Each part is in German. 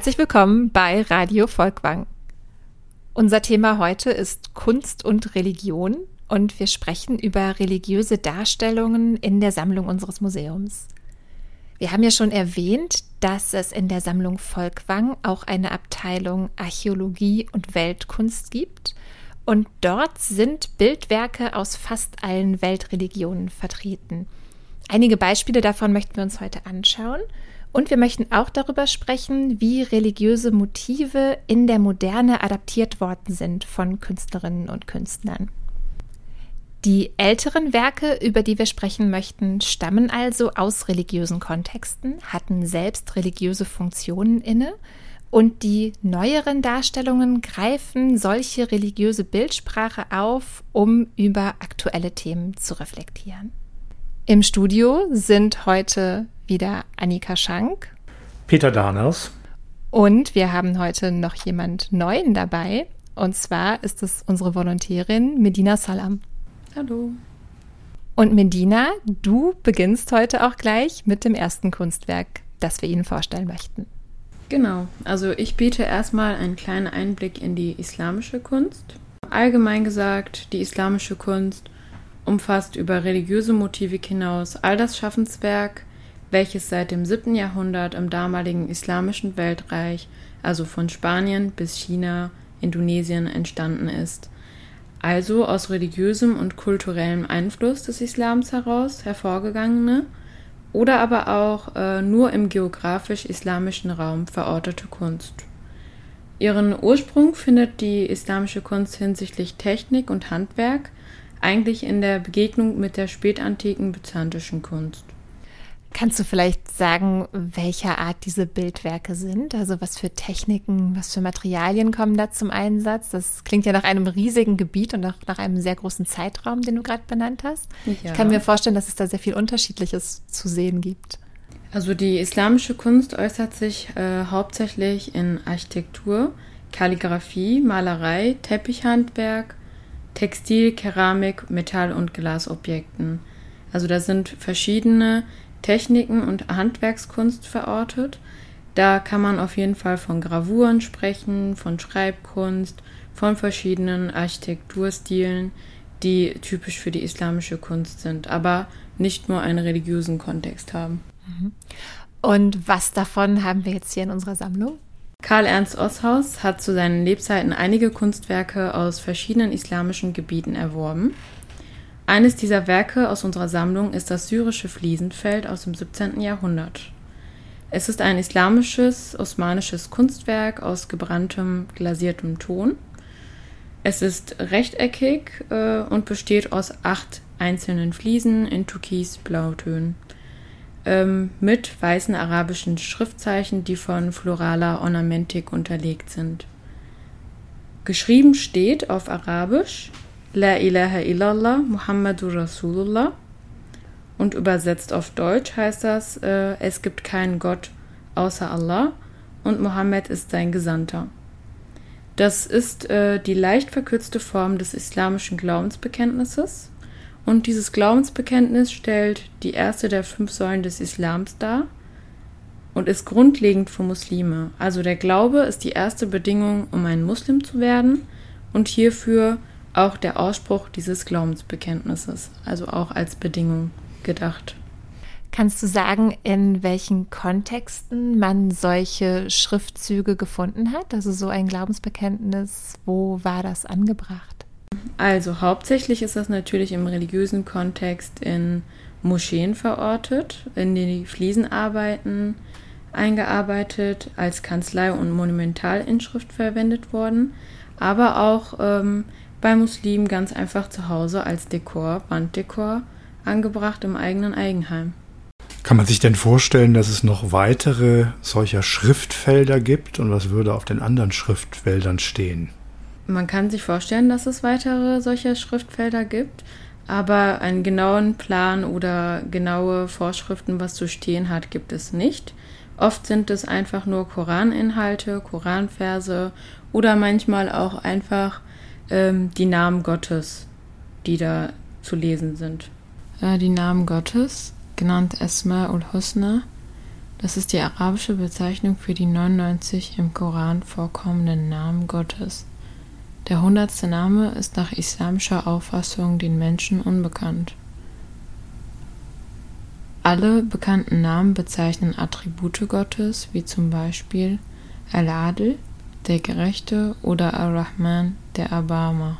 Herzlich willkommen bei Radio Volkwang. Unser Thema heute ist Kunst und Religion und wir sprechen über religiöse Darstellungen in der Sammlung unseres Museums. Wir haben ja schon erwähnt, dass es in der Sammlung Volkwang auch eine Abteilung Archäologie und Weltkunst gibt. Und dort sind Bildwerke aus fast allen Weltreligionen vertreten. Einige Beispiele davon möchten wir uns heute anschauen. Und wir möchten auch darüber sprechen, wie religiöse Motive in der Moderne adaptiert worden sind von Künstlerinnen und Künstlern. Die älteren Werke, über die wir sprechen möchten, stammen also aus religiösen Kontexten, hatten selbst religiöse Funktionen inne und die neueren Darstellungen greifen solche religiöse Bildsprache auf, um über aktuelle Themen zu reflektieren. Im Studio sind heute wieder Annika Schank, Peter Darners und wir haben heute noch jemand Neuen dabei. Und zwar ist es unsere Volontärin Medina Salam. Hallo. Und Medina, du beginnst heute auch gleich mit dem ersten Kunstwerk, das wir Ihnen vorstellen möchten. Genau, also ich biete erstmal einen kleinen Einblick in die islamische Kunst. Allgemein gesagt, die islamische Kunst umfasst über religiöse Motive hinaus all das Schaffenswerk, welches seit dem 7. Jahrhundert im damaligen islamischen Weltreich, also von Spanien bis China, Indonesien entstanden ist also aus religiösem und kulturellem Einfluss des Islams heraus hervorgegangene oder aber auch äh, nur im geografisch-islamischen Raum verortete Kunst. Ihren Ursprung findet die islamische Kunst hinsichtlich Technik und Handwerk eigentlich in der Begegnung mit der spätantiken byzantischen Kunst. Kannst du vielleicht sagen, welcher Art diese Bildwerke sind? Also was für Techniken, was für Materialien kommen da zum Einsatz? Das klingt ja nach einem riesigen Gebiet und auch nach einem sehr großen Zeitraum, den du gerade benannt hast. Ja. Ich kann mir vorstellen, dass es da sehr viel Unterschiedliches zu sehen gibt. Also die islamische Kunst äußert sich äh, hauptsächlich in Architektur, Kalligraphie, Malerei, Teppichhandwerk, Textil, Keramik, Metall- und Glasobjekten. Also da sind verschiedene Techniken und Handwerkskunst verortet. Da kann man auf jeden Fall von Gravuren sprechen, von Schreibkunst, von verschiedenen Architekturstilen, die typisch für die islamische Kunst sind, aber nicht nur einen religiösen Kontext haben. Mhm. Und was davon haben wir jetzt hier in unserer Sammlung? Karl Ernst Osshaus hat zu seinen Lebzeiten einige Kunstwerke aus verschiedenen islamischen Gebieten erworben. Eines dieser Werke aus unserer Sammlung ist das syrische Fliesenfeld aus dem 17. Jahrhundert. Es ist ein islamisches, osmanisches Kunstwerk aus gebranntem, glasiertem Ton. Es ist rechteckig äh, und besteht aus acht einzelnen Fliesen in türkis-blautönen ähm, mit weißen arabischen Schriftzeichen, die von floraler Ornamentik unterlegt sind. Geschrieben steht auf Arabisch La ilaha illallah, Muhammadur Rasulullah. Und übersetzt auf Deutsch heißt das, äh, es gibt keinen Gott außer Allah und Mohammed ist sein Gesandter. Das ist äh, die leicht verkürzte Form des islamischen Glaubensbekenntnisses. Und dieses Glaubensbekenntnis stellt die erste der fünf Säulen des Islams dar und ist grundlegend für Muslime. Also der Glaube ist die erste Bedingung, um ein Muslim zu werden und hierfür auch der Ausspruch dieses Glaubensbekenntnisses, also auch als Bedingung gedacht. Kannst du sagen, in welchen Kontexten man solche Schriftzüge gefunden hat? Also so ein Glaubensbekenntnis, wo war das angebracht? Also hauptsächlich ist das natürlich im religiösen Kontext in Moscheen verortet, in die Fliesenarbeiten eingearbeitet, als Kanzlei- und Monumentalinschrift verwendet worden, aber auch ähm, bei Muslimen ganz einfach zu Hause als Dekor, Wanddekor, angebracht im eigenen Eigenheim. Kann man sich denn vorstellen, dass es noch weitere solcher Schriftfelder gibt und was würde auf den anderen Schriftfeldern stehen? Man kann sich vorstellen, dass es weitere solcher Schriftfelder gibt, aber einen genauen Plan oder genaue Vorschriften, was zu stehen hat, gibt es nicht. Oft sind es einfach nur Koraninhalte, Koranverse oder manchmal auch einfach ähm, die Namen Gottes, die da zu lesen sind. Äh, die Namen Gottes, genannt Esma ul Husna, Das ist die arabische Bezeichnung für die 99 im Koran vorkommenden Namen Gottes. Der hundertste Name ist nach islamischer Auffassung den Menschen unbekannt. Alle bekannten Namen bezeichnen Attribute Gottes, wie zum Beispiel Al-Adl, der Gerechte, oder Ar-Rahman, der Erbarmer.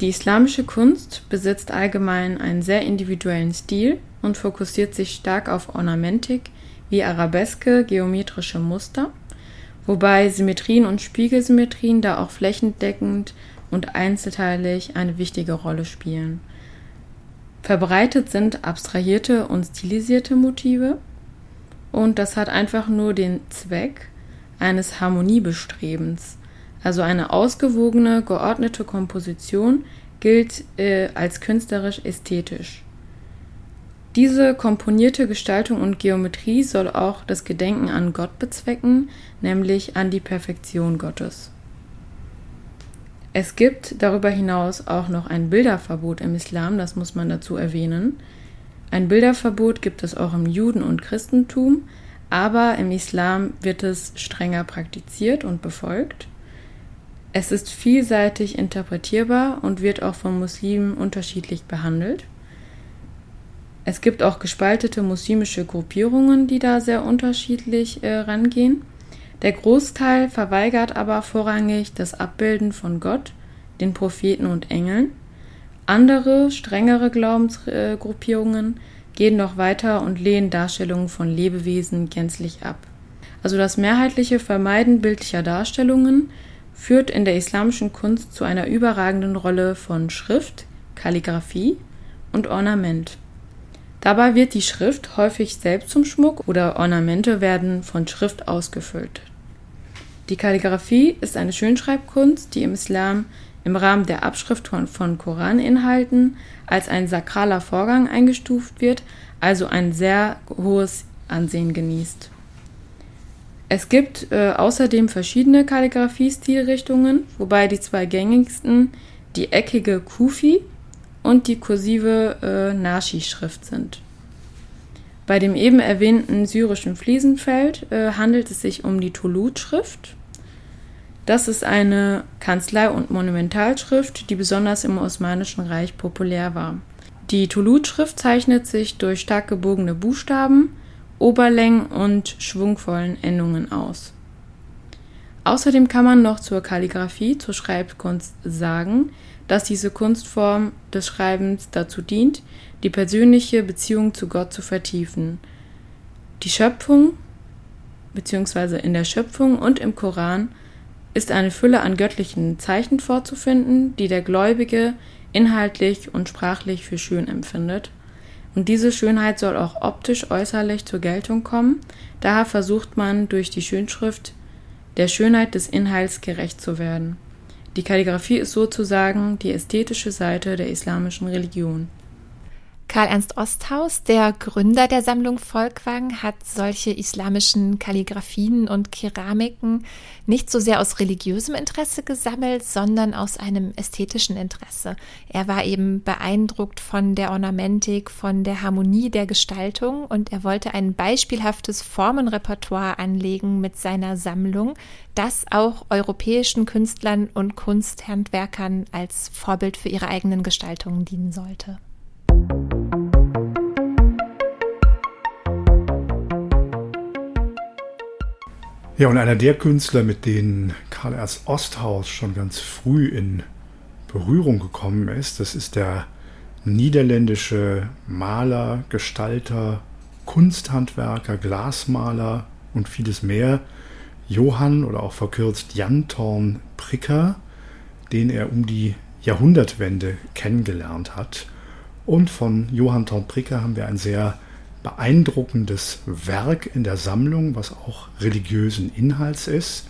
Die islamische Kunst besitzt allgemein einen sehr individuellen Stil und fokussiert sich stark auf Ornamentik wie Arabeske, geometrische Muster, wobei Symmetrien und Spiegelsymmetrien da auch flächendeckend und einzelteilig eine wichtige Rolle spielen. Verbreitet sind abstrahierte und stilisierte Motive und das hat einfach nur den Zweck eines Harmoniebestrebens. Also eine ausgewogene, geordnete Komposition gilt äh, als künstlerisch ästhetisch. Diese komponierte Gestaltung und Geometrie soll auch das Gedenken an Gott bezwecken, nämlich an die Perfektion Gottes. Es gibt darüber hinaus auch noch ein Bilderverbot im Islam, das muss man dazu erwähnen. Ein Bilderverbot gibt es auch im Juden- und Christentum, aber im Islam wird es strenger praktiziert und befolgt. Es ist vielseitig interpretierbar und wird auch von Muslimen unterschiedlich behandelt. Es gibt auch gespaltete muslimische Gruppierungen, die da sehr unterschiedlich äh, rangehen. Der Großteil verweigert aber vorrangig das Abbilden von Gott, den Propheten und Engeln. Andere, strengere Glaubensgruppierungen gehen noch weiter und lehnen Darstellungen von Lebewesen gänzlich ab. Also das mehrheitliche Vermeiden bildlicher Darstellungen führt in der islamischen Kunst zu einer überragenden Rolle von Schrift, Kalligraphie und Ornament. Dabei wird die Schrift häufig selbst zum Schmuck oder Ornamente werden von Schrift ausgefüllt. Die Kalligraphie ist eine Schönschreibkunst, die im Islam im Rahmen der Abschrift von, Koraninhalten als ein sakraler Vorgang eingestuft wird, also ein sehr hohes Ansehen genießt. Es gibt äh, außerdem verschiedene Kalligraphie-Stilrichtungen, wobei die zwei gängigsten die eckige Kufi und die kursive äh, Nashi-Schrift sind. Bei dem eben erwähnten syrischen Fliesenfeld äh, handelt es sich um die Tolut-Schrift. Das ist eine Kanzlei- und Monumentalschrift, die besonders im Osmanischen Reich populär war. Die Tolut-Schrift zeichnet sich durch stark gebogene Buchstaben, Oberlängen und schwungvollen Endungen aus. Außerdem kann man noch zur Kalligraphie, zur Schreibkunst sagen, dass diese Kunstform des Schreibens dazu dient, die persönliche Beziehung zu Gott zu vertiefen. Die Schöpfung, beziehungsweise in der Schöpfung und im Koran, ist eine Fülle an göttlichen Zeichen vorzufinden, die der Gläubige inhaltlich und sprachlich für schön empfindet und diese Schönheit soll auch optisch äußerlich zur Geltung kommen, daher versucht man durch die Schönschrift der Schönheit des Inhalts gerecht zu werden. Die Kalligraphie ist sozusagen die ästhetische Seite der islamischen Religion. Karl Ernst Osthaus, der Gründer der Sammlung Volkwang, hat solche islamischen Kalligraphien und Keramiken nicht so sehr aus religiösem Interesse gesammelt, sondern aus einem ästhetischen Interesse. Er war eben beeindruckt von der Ornamentik, von der Harmonie der Gestaltung und er wollte ein beispielhaftes Formenrepertoire anlegen mit seiner Sammlung, das auch europäischen Künstlern und Kunsthandwerkern als Vorbild für ihre eigenen Gestaltungen dienen sollte. Ja, und einer der Künstler, mit denen Karl Ernst Osthaus schon ganz früh in Berührung gekommen ist, das ist der niederländische Maler, Gestalter, Kunsthandwerker, Glasmaler und vieles mehr, Johann oder auch verkürzt Jan Thorn Pricker, den er um die Jahrhundertwende kennengelernt hat. Und von Johann Thorn Pricker haben wir ein sehr beeindruckendes Werk in der Sammlung, was auch religiösen Inhalts ist.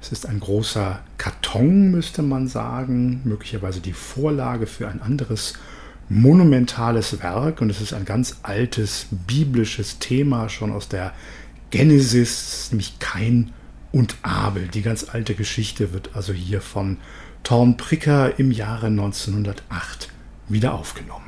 Es ist ein großer Karton, müsste man sagen, möglicherweise die Vorlage für ein anderes monumentales Werk und es ist ein ganz altes biblisches Thema schon aus der Genesis, nämlich Kain und Abel. Die ganz alte Geschichte wird also hier von Thorn Pricker im Jahre 1908 wieder aufgenommen.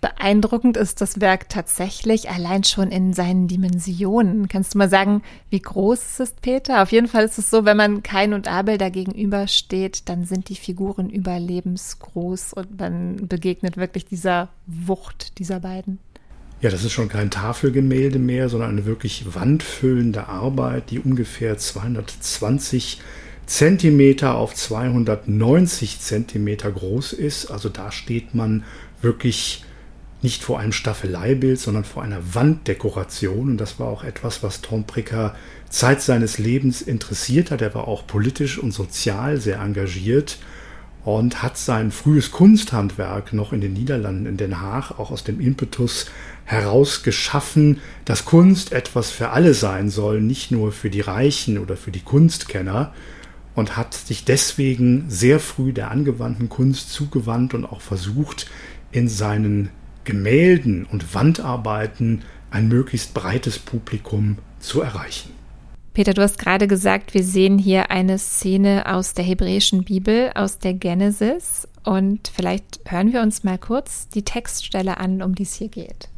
Beeindruckend ist das Werk tatsächlich allein schon in seinen Dimensionen. Kannst du mal sagen, wie groß es ist, Peter? Auf jeden Fall ist es so, wenn man Kain und Abel da gegenübersteht, dann sind die Figuren überlebensgroß und man begegnet wirklich dieser Wucht dieser beiden. Ja, das ist schon kein Tafelgemälde mehr, sondern eine wirklich wandfüllende Arbeit, die ungefähr 220 Zentimeter auf 290 Zentimeter groß ist. Also da steht man wirklich nicht vor einem Staffeleibild, sondern vor einer Wanddekoration. Und das war auch etwas, was Tom Pricker Zeit seines Lebens interessiert hat. Er war auch politisch und sozial sehr engagiert und hat sein frühes Kunsthandwerk noch in den Niederlanden, in Den Haag, auch aus dem Impetus heraus geschaffen, dass Kunst etwas für alle sein soll, nicht nur für die Reichen oder für die Kunstkenner und hat sich deswegen sehr früh der angewandten Kunst zugewandt und auch versucht, in seinen Gemälden und Wandarbeiten ein möglichst breites Publikum zu erreichen. Peter, du hast gerade gesagt, wir sehen hier eine Szene aus der hebräischen Bibel, aus der Genesis. Und vielleicht hören wir uns mal kurz die Textstelle an, um die es hier geht.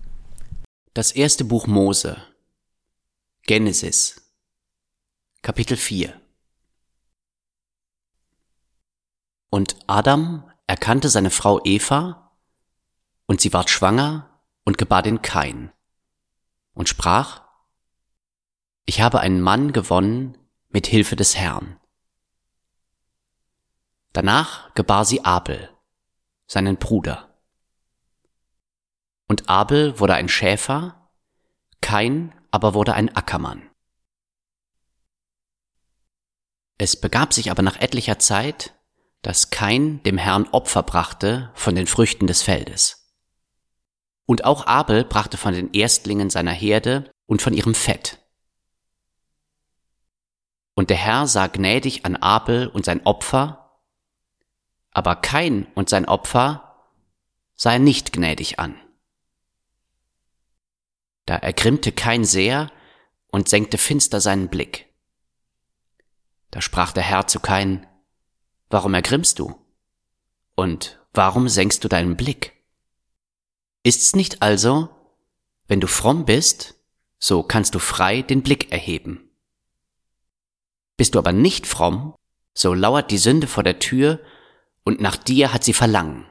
Das erste Buch Mose, Genesis, Kapitel 4. Und Adam erkannte seine Frau Eva und sie ward schwanger und gebar den Kain und sprach, ich habe einen Mann gewonnen mit Hilfe des Herrn. Danach gebar sie Abel, seinen Bruder. Und Abel wurde ein Schäfer, Kain aber wurde ein Ackermann. Es begab sich aber nach etlicher Zeit, dass Kain dem Herrn Opfer brachte von den Früchten des Feldes. Und auch Abel brachte von den Erstlingen seiner Herde und von ihrem Fett. Und der Herr sah gnädig an Abel und sein Opfer, aber Kain und sein Opfer sah er nicht gnädig an. Da ergrimmte Kain sehr und senkte finster seinen Blick. Da sprach der Herr zu Kain, Warum ergrimmst du? Und warum senkst du deinen Blick? Ist's nicht also, wenn du fromm bist, so kannst du frei den Blick erheben. Bist du aber nicht fromm, so lauert die Sünde vor der Tür und nach dir hat sie Verlangen.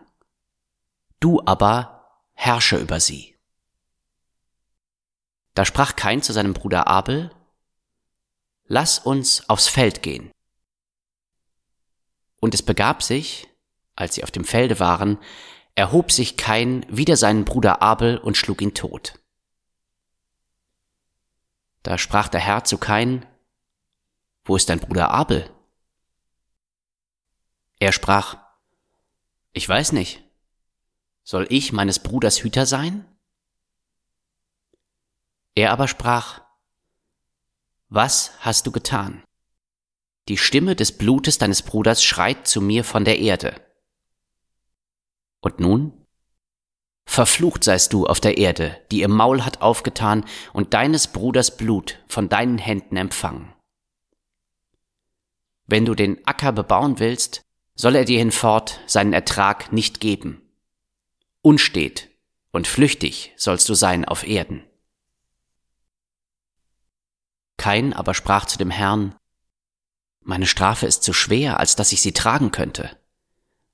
Du aber herrsche über sie. Da sprach Kain zu seinem Bruder Abel, Lass uns aufs Feld gehen. Und es begab sich, als sie auf dem Felde waren, erhob sich Kain wider seinen Bruder Abel und schlug ihn tot. Da sprach der Herr zu Kain, Wo ist dein Bruder Abel? Er sprach, Ich weiß nicht. Soll ich meines Bruders Hüter sein? Er aber sprach, Was hast du getan? Die Stimme des Blutes deines Bruders schreit zu mir von der Erde. Und nun? Verflucht seist du auf der Erde, die ihr Maul hat aufgetan und deines Bruders Blut von deinen Händen empfangen. Wenn du den Acker bebauen willst, soll er dir hinfort seinen Ertrag nicht geben. Unstet und flüchtig sollst du sein auf Erden. Kain aber sprach zu dem Herrn, Meine Strafe ist zu schwer, als dass ich sie tragen könnte.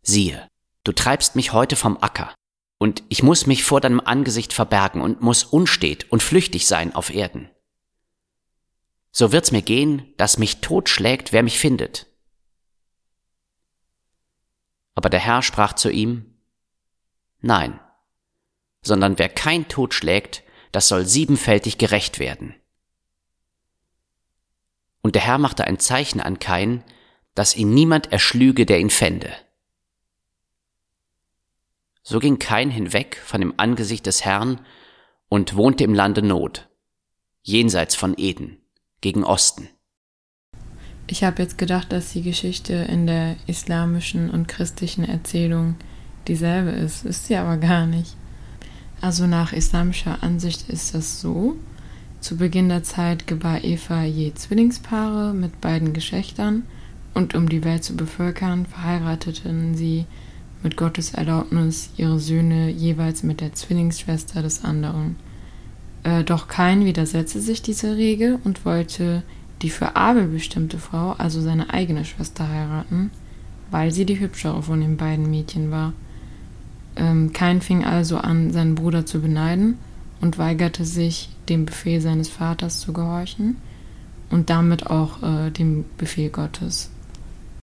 Siehe, Du treibst mich heute vom Acker, und ich muss mich vor deinem Angesicht verbergen und muss unstet und flüchtig sein auf Erden. So wird's mir gehen, dass mich totschlägt, wer mich findet. Aber der Herr sprach zu ihm, Nein, sondern wer kein Tod schlägt, das soll siebenfältig gerecht werden. Und der Herr machte ein Zeichen an Kain, dass ihn niemand erschlüge, der ihn fände. So ging Kain hinweg von dem Angesicht des Herrn und wohnte im Lande Not, jenseits von Eden, gegen Osten. Ich habe jetzt gedacht, dass die Geschichte in der islamischen und christlichen Erzählung dieselbe ist. Ist sie aber gar nicht. Also nach islamischer Ansicht ist das so. Zu Beginn der Zeit gebar Eva je Zwillingspaare mit beiden Geschlechtern und um die Welt zu bevölkern, verheirateten sie mit Gottes Erlaubnis ihre Söhne jeweils mit der Zwillingsschwester des anderen. Äh, doch Kain widersetzte sich dieser Regel und wollte die für Abel bestimmte Frau, also seine eigene Schwester, heiraten, weil sie die hübschere von den beiden Mädchen war. Ähm, Kain fing also an, seinen Bruder zu beneiden und weigerte sich, dem Befehl seines Vaters zu gehorchen und damit auch äh, dem Befehl Gottes.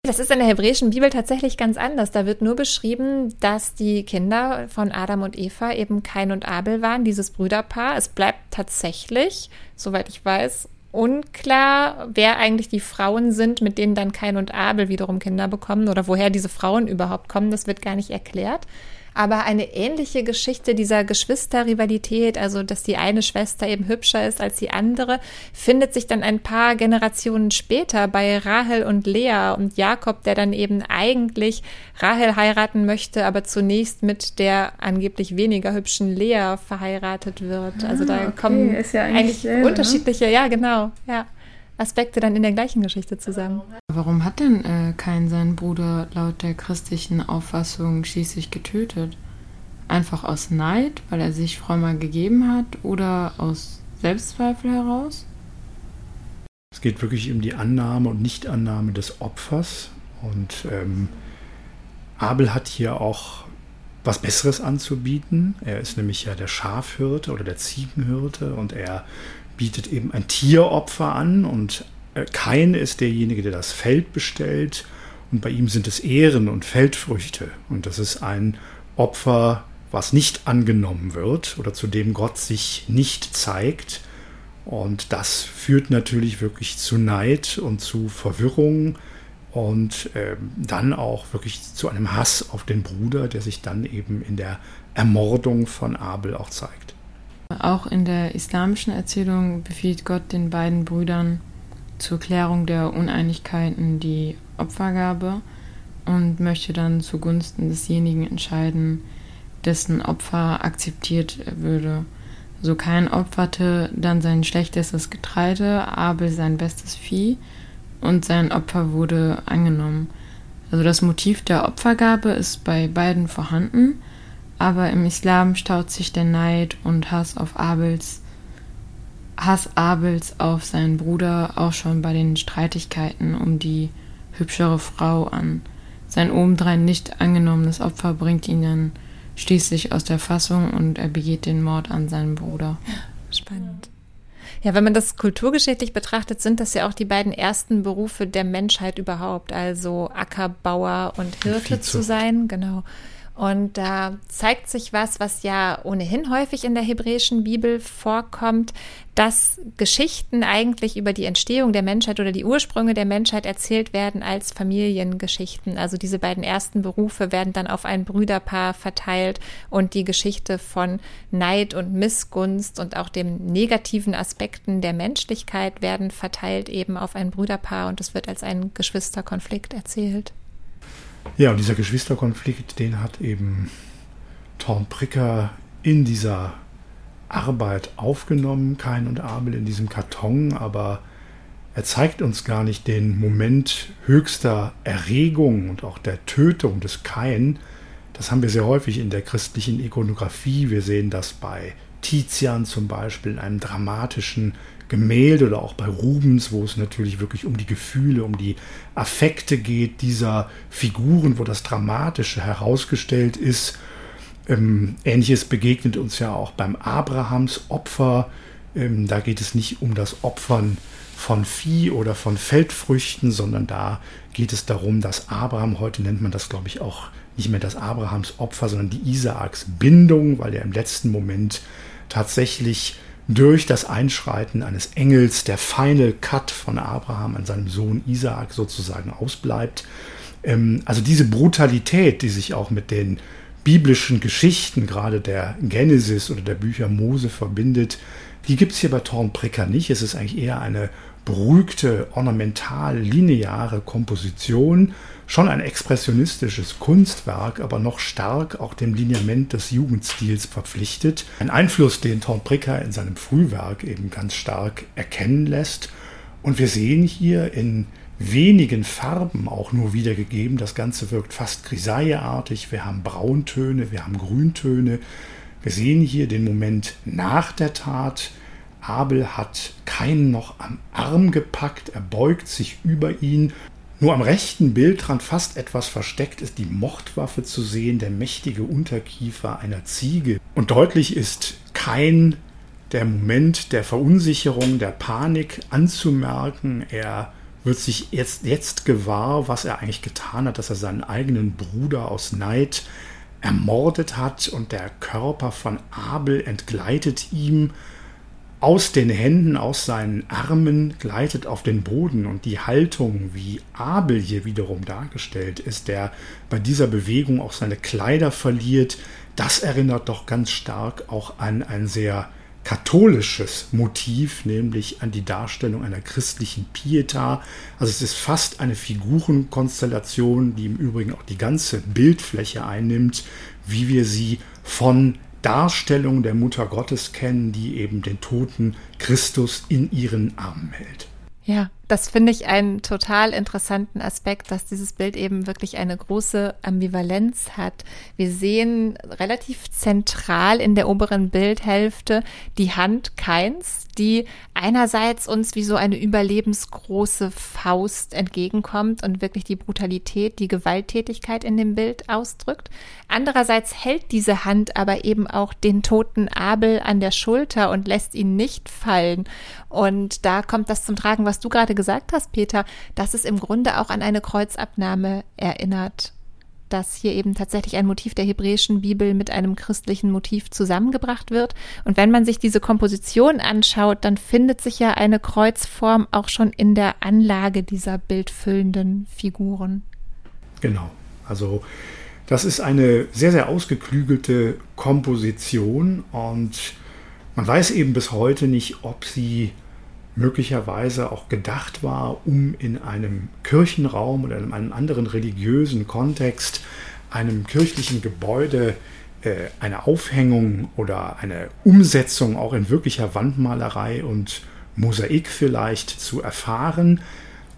Das ist in der hebräischen Bibel tatsächlich ganz anders. Da wird nur beschrieben, dass die Kinder von Adam und Eva eben Kain und Abel waren, dieses Brüderpaar. Es bleibt tatsächlich, soweit ich weiß, unklar, wer eigentlich die Frauen sind, mit denen dann Kain und Abel wiederum Kinder bekommen oder woher diese Frauen überhaupt kommen. Das wird gar nicht erklärt aber eine ähnliche Geschichte dieser Geschwisterrivalität, also dass die eine Schwester eben hübscher ist als die andere, findet sich dann ein paar Generationen später bei Rahel und Lea und Jakob, der dann eben eigentlich Rahel heiraten möchte, aber zunächst mit der angeblich weniger hübschen Lea verheiratet wird. Also da ah, okay. kommen ja eigentlich, eigentlich selber, ne? unterschiedliche, ne? ja genau, ja. Aspekte dann in der gleichen Geschichte zusammen. Warum hat denn äh, Kain seinen Bruder laut der christlichen Auffassung schließlich getötet? Einfach aus Neid, weil er sich frommer gegeben hat oder aus Selbstzweifel heraus? Es geht wirklich um die Annahme und Nichtannahme des Opfers. Und ähm, Abel hat hier auch was Besseres anzubieten. Er ist nämlich ja der Schafhirte oder der Ziegenhirte und er bietet eben ein Tieropfer an und äh, Kain ist derjenige, der das Feld bestellt. Und bei ihm sind es Ehren und Feldfrüchte. Und das ist ein Opfer, was nicht angenommen wird oder zu dem Gott sich nicht zeigt. Und das führt natürlich wirklich zu Neid und zu Verwirrung und äh, dann auch wirklich zu einem Hass auf den Bruder, der sich dann eben in der Ermordung von Abel auch zeigt. Auch in der islamischen Erzählung befiehlt Gott den beiden Brüdern zur Klärung der Uneinigkeiten die Opfergabe und möchte dann zugunsten desjenigen entscheiden, dessen Opfer akzeptiert würde. So Kain opferte dann sein schlechtestes Getreide, Abel sein bestes Vieh und sein Opfer wurde angenommen. Also das Motiv der Opfergabe ist bei beiden vorhanden, aber im Islam staut sich der Neid und Hass auf Abels, Hass Abels auf seinen Bruder auch schon bei den Streitigkeiten um die hübschere Frau an. Sein obendrein nicht angenommenes Opfer bringt ihn dann schließlich aus der Fassung und er begeht den Mord an seinen Bruder. Spannend. Ja, wenn man das kulturgeschichtlich betrachtet, sind das ja auch die beiden ersten Berufe der Menschheit überhaupt, also Ackerbauer und Hirte zu sein, genau. Und da zeigt sich was, was ja ohnehin häufig in der hebräischen Bibel vorkommt, dass Geschichten eigentlich über die Entstehung der Menschheit oder die Ursprünge der Menschheit erzählt werden als Familiengeschichten. Also diese beiden ersten Berufe werden dann auf ein Brüderpaar verteilt und die Geschichte von Neid und Missgunst und auch den negativen Aspekten der Menschlichkeit werden verteilt eben auf ein Brüderpaar und es wird als ein Geschwisterkonflikt erzählt. Ja, und dieser Geschwisterkonflikt, den hat eben Torn Pricker in dieser Arbeit aufgenommen, Kain und Abel in diesem Karton, aber er zeigt uns gar nicht den Moment höchster Erregung und auch der Tötung des Kain. Das haben wir sehr häufig in der christlichen Ikonografie. Wir sehen das bei Tizian zum Beispiel in einem dramatischen Gemälde oder auch bei Rubens, wo es natürlich wirklich um die Gefühle, um die Affekte geht dieser Figuren, wo das Dramatische herausgestellt ist. Ähm, Ähnliches begegnet uns ja auch beim Abrahams Opfer. Ähm, da geht es nicht um das Opfern von Vieh oder von Feldfrüchten, sondern da geht es darum, dass Abraham, heute nennt man das glaube ich auch nicht mehr das Abrahams Opfer, sondern die Isaaks Bindung, weil er im letzten Moment tatsächlich durch das Einschreiten eines Engels der Final Cut von Abraham an seinem Sohn Isaak sozusagen ausbleibt. Ähm, also diese Brutalität, die sich auch mit den biblischen Geschichten, gerade der Genesis oder der Bücher Mose verbindet, die gibt es hier bei Thornpricker nicht. Es ist eigentlich eher eine beruhigte, ornamental, lineare Komposition, schon ein expressionistisches Kunstwerk, aber noch stark auch dem Lineament des Jugendstils verpflichtet. Ein Einfluss, den Thorn Pricker in seinem Frühwerk eben ganz stark erkennen lässt. Und wir sehen hier in wenigen Farben auch nur wiedergegeben. Das Ganze wirkt fast grisailleartig. Wir haben Brauntöne, wir haben Grüntöne. Wir sehen hier den Moment nach der Tat. Abel hat keinen noch am Arm gepackt, er beugt sich über ihn. Nur am rechten Bildrand fast etwas versteckt ist die Mordwaffe zu sehen, der mächtige Unterkiefer einer Ziege. Und deutlich ist kein der Moment der Verunsicherung, der Panik anzumerken. Er wird sich jetzt, jetzt gewahr, was er eigentlich getan hat, dass er seinen eigenen Bruder aus Neid ermordet hat und der Körper von Abel entgleitet ihm aus den Händen, aus seinen Armen, gleitet auf den Boden und die Haltung, wie Abel hier wiederum dargestellt ist, der bei dieser Bewegung auch seine Kleider verliert, das erinnert doch ganz stark auch an ein sehr katholisches Motiv, nämlich an die Darstellung einer christlichen Pieta. Also es ist fast eine Figurenkonstellation, die im Übrigen auch die ganze Bildfläche einnimmt, wie wir sie von Darstellung der Mutter Gottes kennen, die eben den toten Christus in ihren Armen hält. Ja, das finde ich einen total interessanten Aspekt, dass dieses Bild eben wirklich eine große Ambivalenz hat. Wir sehen relativ zentral in der oberen Bildhälfte die Hand Keins, die einerseits uns wie so eine überlebensgroße Faust entgegenkommt und wirklich die Brutalität, die Gewalttätigkeit in dem Bild ausdrückt. Andererseits hält diese Hand aber eben auch den toten Abel an der Schulter und lässt ihn nicht fallen. Und da kommt das zum Tragen, was du gerade gesagt hast, Peter, dass es im Grunde auch an eine Kreuzabnahme erinnert dass hier eben tatsächlich ein Motiv der hebräischen Bibel mit einem christlichen Motiv zusammengebracht wird. Und wenn man sich diese Komposition anschaut, dann findet sich ja eine Kreuzform auch schon in der Anlage dieser bildfüllenden Figuren. Genau. Also das ist eine sehr, sehr ausgeklügelte Komposition und man weiß eben bis heute nicht, ob sie möglicherweise auch gedacht war, um in einem Kirchenraum oder in einem anderen religiösen Kontext, einem kirchlichen Gebäude äh, eine Aufhängung oder eine Umsetzung auch in wirklicher Wandmalerei und Mosaik vielleicht zu erfahren.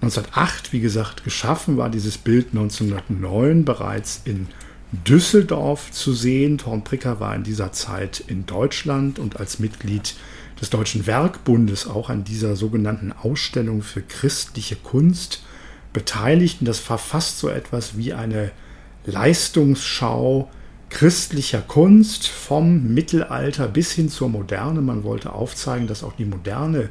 1908, wie gesagt, geschaffen war dieses Bild 1909 bereits in Düsseldorf zu sehen. Thorn-Pricker war in dieser Zeit in Deutschland und als Mitglied des Deutschen Werkbundes auch an dieser sogenannten Ausstellung für christliche Kunst beteiligt. Und das war fast so etwas wie eine Leistungsschau christlicher Kunst vom Mittelalter bis hin zur Moderne. Man wollte aufzeigen, dass auch die Moderne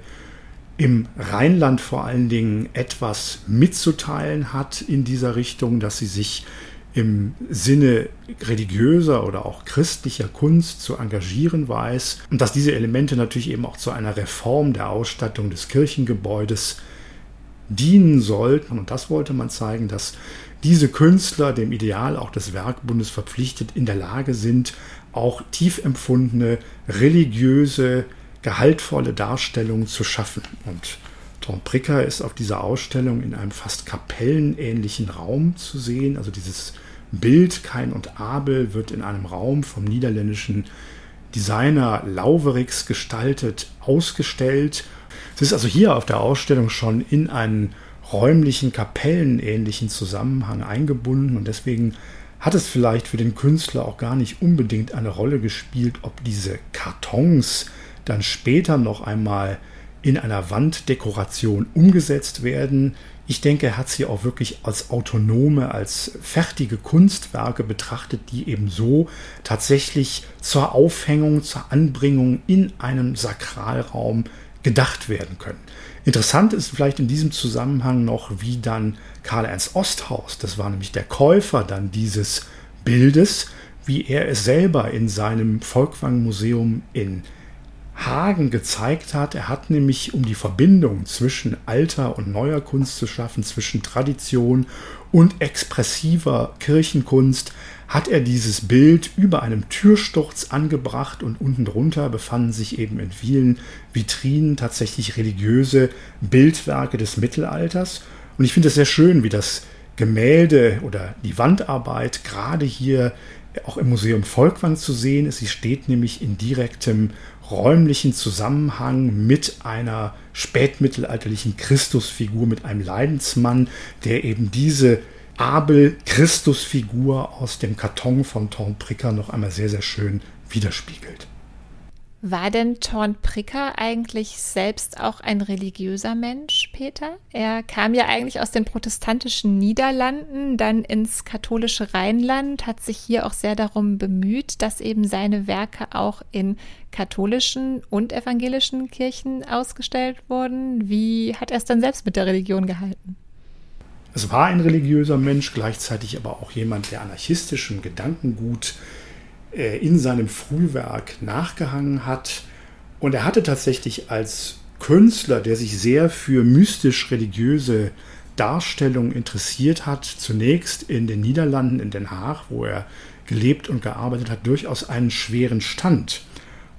im Rheinland vor allen Dingen etwas mitzuteilen hat in dieser Richtung, dass sie sich im Sinne religiöser oder auch christlicher Kunst zu engagieren weiß und dass diese Elemente natürlich eben auch zu einer Reform der Ausstattung des Kirchengebäudes dienen sollten. Und das wollte man zeigen, dass diese Künstler dem Ideal auch des Werkbundes verpflichtet in der Lage sind, auch tief empfundene, religiöse, gehaltvolle Darstellungen zu schaffen. Und Tom Pricker ist auf dieser Ausstellung in einem fast kapellenähnlichen Raum zu sehen. Also dieses Bild Kain und Abel wird in einem Raum vom niederländischen Designer Lauverix gestaltet ausgestellt. Es ist also hier auf der Ausstellung schon in einen räumlichen, kapellenähnlichen Zusammenhang eingebunden und deswegen hat es vielleicht für den Künstler auch gar nicht unbedingt eine Rolle gespielt, ob diese Kartons dann später noch einmal in einer Wanddekoration umgesetzt werden. Ich denke, er hat sie auch wirklich als autonome, als fertige Kunstwerke betrachtet, die eben so tatsächlich zur Aufhängung, zur Anbringung in einem Sakralraum gedacht werden können. Interessant ist vielleicht in diesem Zusammenhang noch, wie dann Karl Ernst Osthaus, das war nämlich der Käufer dann dieses Bildes, wie er es selber in seinem Volkwang Museum in Hagen gezeigt hat. Er hat nämlich, um die Verbindung zwischen alter und neuer Kunst zu schaffen, zwischen Tradition und expressiver Kirchenkunst, hat er dieses Bild über einem Türsturz angebracht und unten drunter befanden sich eben in vielen Vitrinen tatsächlich religiöse Bildwerke des Mittelalters. Und ich finde es sehr schön, wie das Gemälde oder die Wandarbeit gerade hier auch im Museum Volkwang zu sehen ist. Sie steht nämlich in direktem räumlichen Zusammenhang mit einer spätmittelalterlichen Christusfigur, mit einem Leidensmann, der eben diese Abel-Christusfigur aus dem Karton von Tornpricker noch einmal sehr, sehr schön widerspiegelt. War denn Thorn Pricker eigentlich selbst auch ein religiöser Mensch, Peter? Er kam ja eigentlich aus den protestantischen Niederlanden, dann ins katholische Rheinland, hat sich hier auch sehr darum bemüht, dass eben seine Werke auch in katholischen und evangelischen Kirchen ausgestellt wurden. Wie hat er es dann selbst mit der Religion gehalten? Es war ein religiöser Mensch, gleichzeitig aber auch jemand, der anarchistischem Gedankengut äh, in seinem Frühwerk nachgehangen hat. Und er hatte tatsächlich als Künstler, der sich sehr für mystisch-religiöse Darstellungen interessiert hat, zunächst in den Niederlanden, in Den Haag, wo er gelebt und gearbeitet hat, durchaus einen schweren Stand.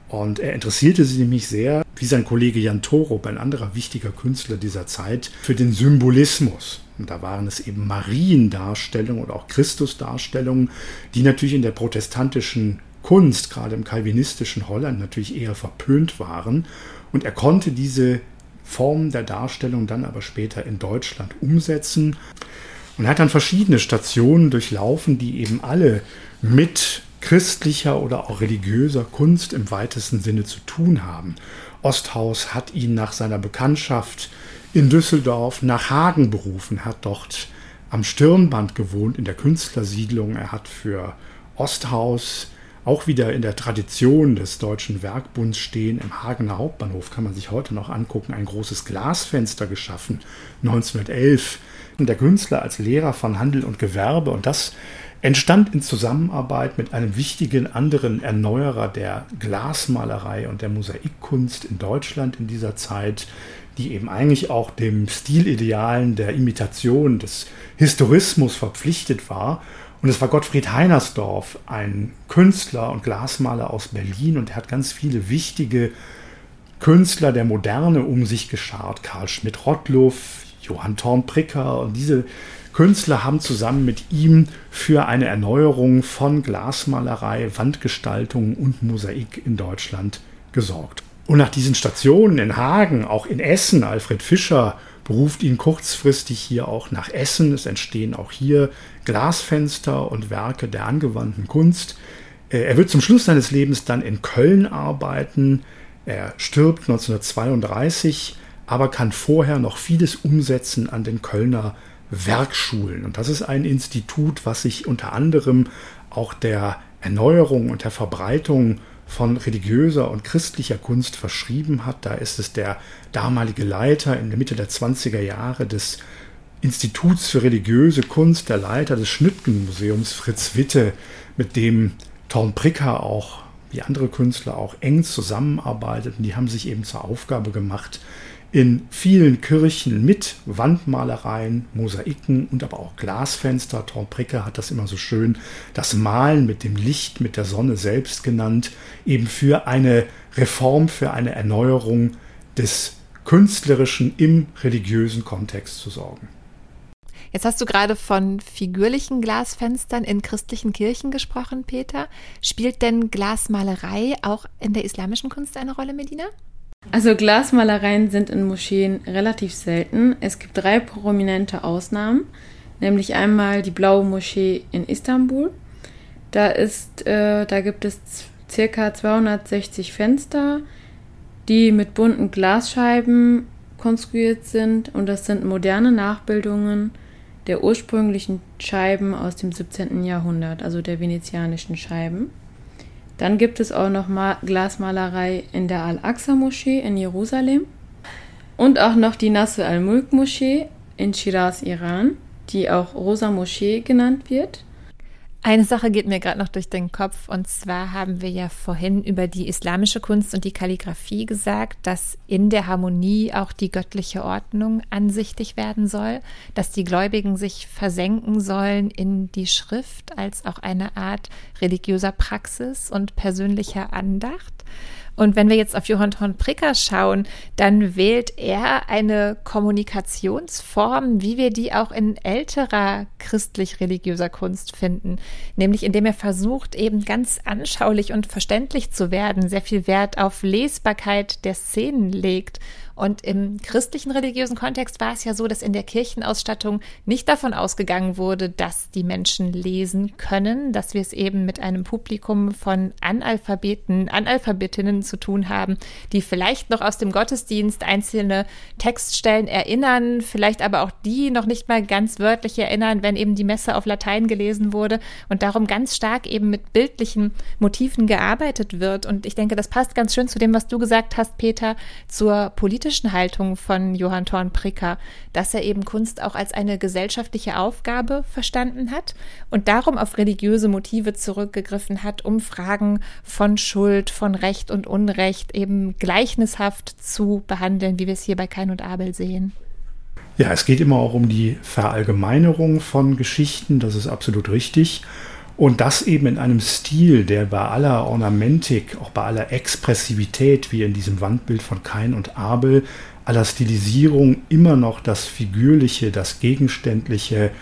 Und er interessierte sich nämlich sehr, wie sein Kollege Jan Torup, ein anderer wichtiger Künstler dieser Zeit, für den Symbolismus. Und da waren es eben Mariendarstellungen oder auch Christusdarstellungen, die natürlich in der protestantischen Kunst, gerade im kalvinistischen Holland, natürlich eher verpönt waren. Und er konnte diese Form der Darstellung dann aber später in Deutschland umsetzen und hat dann verschiedene Stationen durchlaufen, die eben alle mit christlicher oder auch religiöser Kunst im weitesten Sinne zu tun haben. Osthaus hat ihn nach seiner Bekanntschaft in Düsseldorf nach Hagen berufen, hat dort am Stirnband gewohnt in der Künstlersiedlung. Er hat für Osthaus auch wieder in der Tradition des Deutschen Werkbunds stehen. Im Hagener Hauptbahnhof kann man sich heute noch angucken, ein großes Glasfenster geschaffen, 1911. Und der Künstler als Lehrer von Handel und Gewerbe und das entstand in Zusammenarbeit mit einem wichtigen anderen Erneuerer der Glasmalerei und der Mosaikkunst in Deutschland in dieser Zeit, die eben eigentlich auch dem Stilidealen der Imitation des Historismus verpflichtet war. Und es war Gottfried Heinersdorf, ein Künstler und Glasmaler aus Berlin, und er hat ganz viele wichtige Künstler der Moderne um sich geschart. Karl Schmidt-Rottluff, Johann Thorn-Pricker und diese Künstler haben zusammen mit ihm für eine Erneuerung von Glasmalerei, Wandgestaltung und Mosaik in Deutschland gesorgt. Und nach diesen Stationen in Hagen, auch in Essen, Alfred Fischer beruft ihn kurzfristig hier auch nach Essen. Es entstehen auch hier Glasfenster und Werke der angewandten Kunst. Äh, er wird zum Schluss seines Lebens dann in Köln arbeiten. Er stirbt 1932, aber kann vorher noch vieles umsetzen an den Kölner Werkschulen. Und das ist ein Institut, was sich unter anderem auch der Erneuerung und der Verbreitung von religiöser und christlicher Kunst verschrieben hat. Da ist es der damalige Leiter in der Mitte der 20er Jahre des Instituts für religiöse Kunst, der Leiter des Schnüttgen-Museums Fritz Witte, mit dem Torn Pricker auch, wie andere Künstler auch, eng zusammenarbeiteten. Die haben sich eben zur Aufgabe gemacht, in vielen Kirchen mit Wandmalereien, Mosaiken und aber auch Glasfenster. Tom hat das immer so schön, das Malen mit dem Licht, mit der Sonne selbst genannt, eben für eine Reform, für eine Erneuerung des Künstlerischen im religiösen Kontext zu sorgen. Jetzt hast du gerade von figürlichen Glasfenstern in christlichen Kirchen gesprochen, Peter. Spielt denn Glasmalerei auch in der islamischen Kunst eine Rolle, Medina? Also Glasmalereien sind in Moscheen relativ selten. Es gibt drei prominente Ausnahmen, nämlich einmal die Blaue Moschee in Istanbul. Da, ist, äh, da gibt es circa 260 Fenster, die mit bunten Glasscheiben konstruiert sind und das sind moderne Nachbildungen der ursprünglichen Scheiben aus dem 17. Jahrhundert, also der venezianischen Scheiben. Dann gibt es auch noch mal Glasmalerei in der Al-Aqsa-Moschee in Jerusalem und auch noch die Nasr al-Mulk-Moschee in Shiraz, Iran, die auch Rosa Moschee genannt wird. Eine Sache geht mir gerade noch durch den Kopf und zwar haben wir ja vorhin über die islamische Kunst und die Kalligraphie gesagt, dass in der Harmonie auch die göttliche Ordnung ansichtig werden soll, dass die Gläubigen sich versenken sollen in die Schrift als auch eine Art religiöser Praxis und persönlicher Andacht. Und wenn wir jetzt auf Johann Thorn Pricker schauen, dann wählt er eine Kommunikationsform, wie wir die auch in älterer christlich-religiöser Kunst finden, nämlich indem er versucht, eben ganz anschaulich und verständlich zu werden, sehr viel Wert auf Lesbarkeit der Szenen legt und im christlichen religiösen Kontext war es ja so, dass in der Kirchenausstattung nicht davon ausgegangen wurde, dass die Menschen lesen können, dass wir es eben mit einem Publikum von Analphabeten, Analphabetinnen zu tun haben, die vielleicht noch aus dem Gottesdienst einzelne Textstellen erinnern, vielleicht aber auch die noch nicht mal ganz wörtlich erinnern, wenn eben die Messe auf Latein gelesen wurde und darum ganz stark eben mit bildlichen Motiven gearbeitet wird. Und ich denke, das passt ganz schön zu dem, was du gesagt hast, Peter, zur politischen politischen Haltung von Johann Thorn Pricker, dass er eben Kunst auch als eine gesellschaftliche Aufgabe verstanden hat und darum auf religiöse Motive zurückgegriffen hat, um Fragen von Schuld, von Recht und Unrecht eben gleichnishaft zu behandeln, wie wir es hier bei Kain und Abel sehen. Ja, es geht immer auch um die Verallgemeinerung von Geschichten, das ist absolut richtig. Und das eben in einem Stil, der bei aller Ornamentik, auch bei aller Expressivität, wie in diesem Wandbild von Kain und Abel, aller Stilisierung immer noch das Figürliche, das Gegenständliche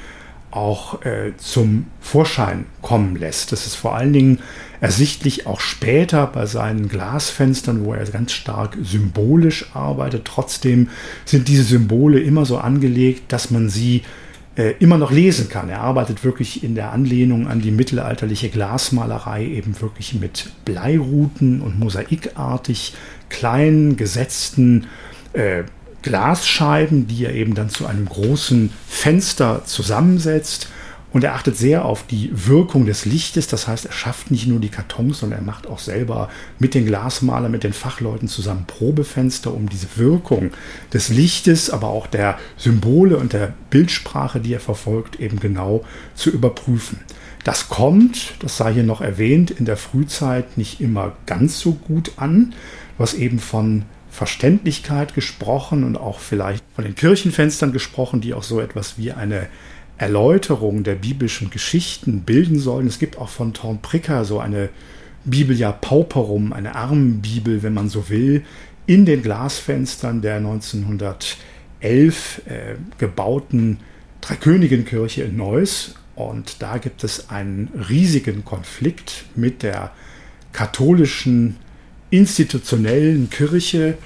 auch äh, zum Vorschein kommen lässt. Das ist vor allen Dingen ersichtlich auch später bei seinen Glasfenstern, wo er ganz stark symbolisch arbeitet. Trotzdem sind diese Symbole immer so angelegt, dass man sie immer noch lesen kann. Er arbeitet wirklich in der Anlehnung an die mittelalterliche Glasmalerei eben wirklich mit Bleiruten und mosaikartig kleinen gesetzten äh, Glasscheiben, die er eben dann zu einem großen Fenster zusammensetzt und er achtet sehr auf die Wirkung des Lichtes. Das heißt, er schafft nicht nur die Kartons, sondern er macht auch selber mit den Glasmalern, mit den Fachleuten zusammen Probefenster, um diese Wirkung des Lichtes, aber auch der Symbole und der Bildsprache, die er verfolgt, eben genau zu überprüfen. Das kommt, das sei hier noch erwähnt, in der Frühzeit nicht immer ganz so gut an, was eben von Verständlichkeit gesprochen und auch vielleicht von den Kirchenfenstern gesprochen, die auch so etwas wie eine Erläuterung der biblischen Geschichten bilden sollen. Es gibt auch von Thorn Pricker so eine Biblia Pauperum, eine Armenbibel, wenn man so will, in den Glasfenstern der 1911 äh, gebauten Dreikönigenkirche in Neuss. Und da gibt es einen riesigen Konflikt mit der katholischen institutionellen Kirche,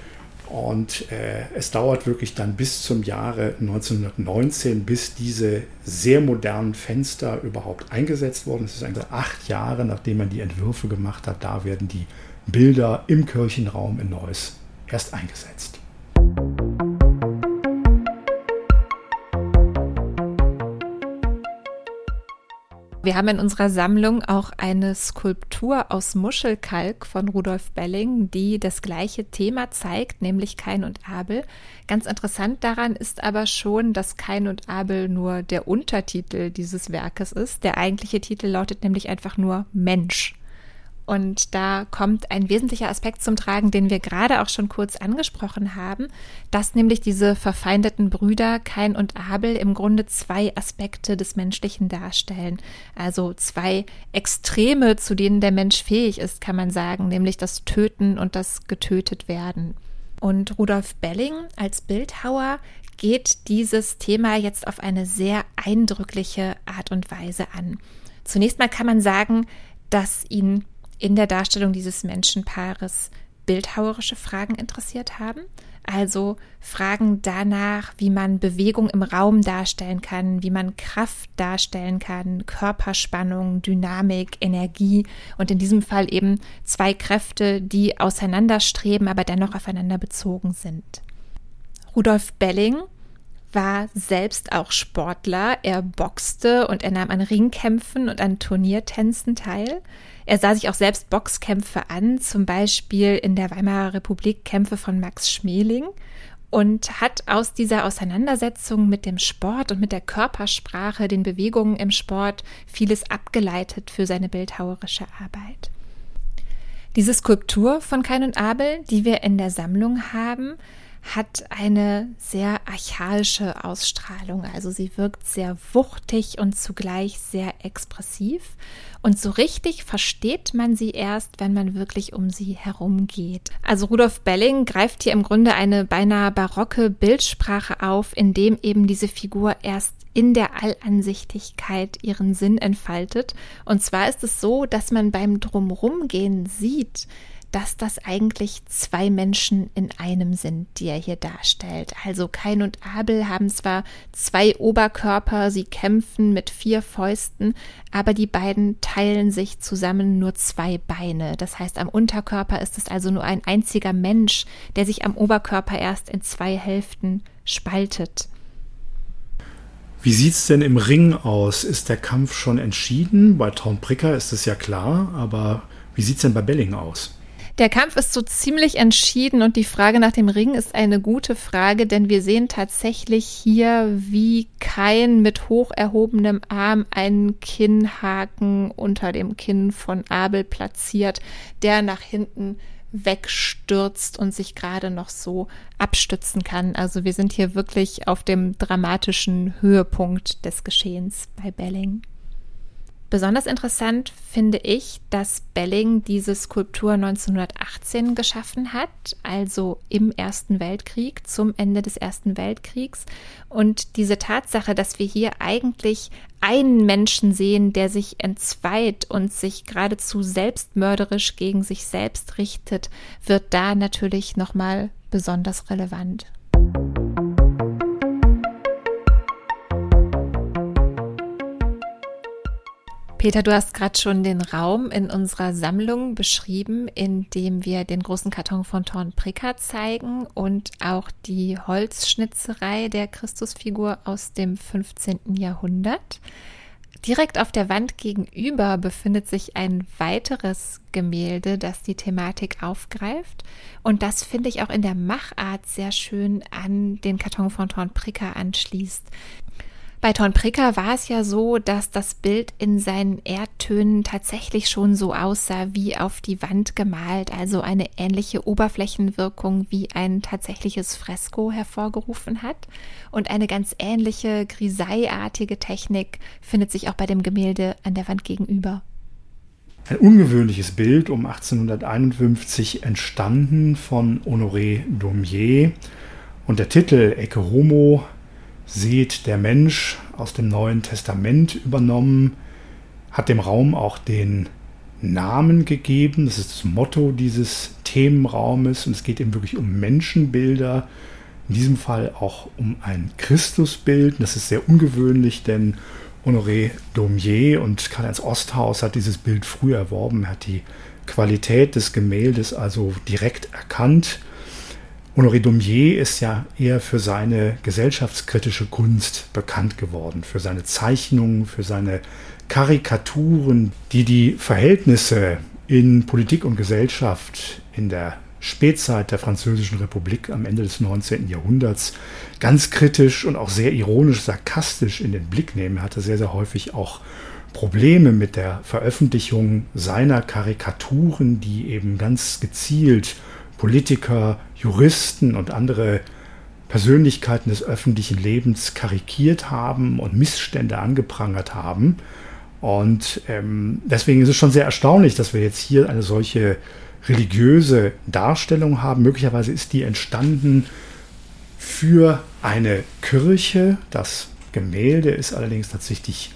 und äh, es dauert wirklich dann bis zum Jahre 1919, bis diese sehr modernen Fenster überhaupt eingesetzt wurden. Es ist also acht Jahre, nachdem man die Entwürfe gemacht hat, da werden die Bilder im Kirchenraum in Neuss erst eingesetzt. Wir haben in unserer Sammlung auch eine Skulptur aus Muschelkalk von Rudolf Belling, die das gleiche Thema zeigt, nämlich Kain und Abel. Ganz interessant daran ist aber schon, dass Kain und Abel nur der Untertitel dieses Werkes ist. Der eigentliche Titel lautet nämlich einfach nur Mensch. Und da kommt ein wesentlicher Aspekt zum Tragen, den wir gerade auch schon kurz angesprochen haben, dass nämlich diese verfeindeten Brüder Kain und Abel im Grunde zwei Aspekte des Menschlichen darstellen. Also zwei Extreme, zu denen der Mensch fähig ist, kann man sagen, nämlich das Töten und das Getötet werden. Und Rudolf Belling als Bildhauer geht dieses Thema jetzt auf eine sehr eindrückliche Art und Weise an. Zunächst mal kann man sagen, dass ihn in der Darstellung dieses Menschenpaares bildhauerische Fragen interessiert haben. Also Fragen danach, wie man Bewegung im Raum darstellen kann, wie man Kraft darstellen kann, Körperspannung, Dynamik, Energie und in diesem Fall eben zwei Kräfte, die auseinanderstreben, aber dennoch aufeinander bezogen sind. Rudolf Belling war selbst auch Sportler. Er boxte und er nahm an Ringkämpfen und an Turniertänzen teil. Er sah sich auch selbst Boxkämpfe an, zum Beispiel in der Weimarer Republik Kämpfe von Max Schmeling und hat aus dieser Auseinandersetzung mit dem Sport und mit der Körpersprache, den Bewegungen im Sport vieles abgeleitet für seine bildhauerische Arbeit. Diese Skulptur von Kain und Abel, die wir in der Sammlung haben, hat eine sehr archaische Ausstrahlung. Also sie wirkt sehr wuchtig und zugleich sehr expressiv. Und so richtig versteht man sie erst, wenn man wirklich um sie herumgeht. Also Rudolf Belling greift hier im Grunde eine beinahe barocke Bildsprache auf, in dem eben diese Figur erst in der Allansichtigkeit ihren Sinn entfaltet. Und zwar ist es so, dass man beim Drumrumgehen sieht, dass das eigentlich zwei Menschen in einem sind, die er hier darstellt. Also Kain und Abel haben zwar zwei Oberkörper, sie kämpfen mit vier Fäusten, aber die beiden teilen sich zusammen nur zwei Beine. Das heißt, am Unterkörper ist es also nur ein einziger Mensch, der sich am Oberkörper erst in zwei Hälften spaltet. Wie sieht es denn im Ring aus? Ist der Kampf schon entschieden? Bei Tom Pricker ist es ja klar, aber wie sieht es denn bei Belling aus? Der Kampf ist so ziemlich entschieden und die Frage nach dem Ring ist eine gute Frage, denn wir sehen tatsächlich hier, wie kein mit hoch erhobenem Arm einen Kinnhaken unter dem Kinn von Abel platziert, der nach hinten wegstürzt und sich gerade noch so abstützen kann. Also wir sind hier wirklich auf dem dramatischen Höhepunkt des Geschehens bei Belling. Besonders interessant finde ich, dass Belling diese Skulptur 1918 geschaffen hat, also im Ersten Weltkrieg, zum Ende des Ersten Weltkriegs. Und diese Tatsache, dass wir hier eigentlich einen Menschen sehen, der sich entzweit und sich geradezu selbstmörderisch gegen sich selbst richtet, wird da natürlich nochmal besonders relevant. Peter, du hast gerade schon den Raum in unserer Sammlung beschrieben, in dem wir den großen Karton von Thorn Pricker zeigen und auch die Holzschnitzerei der Christusfigur aus dem 15. Jahrhundert. Direkt auf der Wand gegenüber befindet sich ein weiteres Gemälde, das die Thematik aufgreift. Und das finde ich auch in der Machart sehr schön an den Karton von Thorn Pricker anschließt. Bei Ton Pricker war es ja so, dass das Bild in seinen Erdtönen tatsächlich schon so aussah wie auf die Wand gemalt, also eine ähnliche Oberflächenwirkung wie ein tatsächliches Fresko hervorgerufen hat. Und eine ganz ähnliche griseiartige Technik findet sich auch bei dem Gemälde an der Wand gegenüber. Ein ungewöhnliches Bild um 1851 entstanden von Honoré Daumier und der Titel Ecce Homo seht der Mensch aus dem Neuen Testament übernommen, hat dem Raum auch den Namen gegeben. Das ist das Motto dieses Themenraumes und es geht eben wirklich um Menschenbilder. In diesem Fall auch um ein Christusbild. Das ist sehr ungewöhnlich, denn Honoré Daumier und Karl-Heinz Osthaus hat dieses Bild früh erworben. Er hat die Qualität des Gemäldes also direkt erkannt Honoré Daumier ist ja eher für seine gesellschaftskritische Kunst bekannt geworden, für seine Zeichnungen, für seine Karikaturen, die die Verhältnisse in Politik und Gesellschaft in der Spätzeit der Französischen Republik am Ende des 19. Jahrhunderts ganz kritisch und auch sehr ironisch, sarkastisch in den Blick nehmen. Er hatte sehr, sehr häufig auch Probleme mit der Veröffentlichung seiner Karikaturen, die eben ganz gezielt Politiker, Juristen und andere Persönlichkeiten des öffentlichen Lebens karikiert haben und Missstände angeprangert haben. Und ähm, deswegen ist es schon sehr erstaunlich, dass wir jetzt hier eine solche religiöse Darstellung haben. Möglicherweise ist die entstanden für eine Kirche. Das Gemälde ist allerdings tatsächlich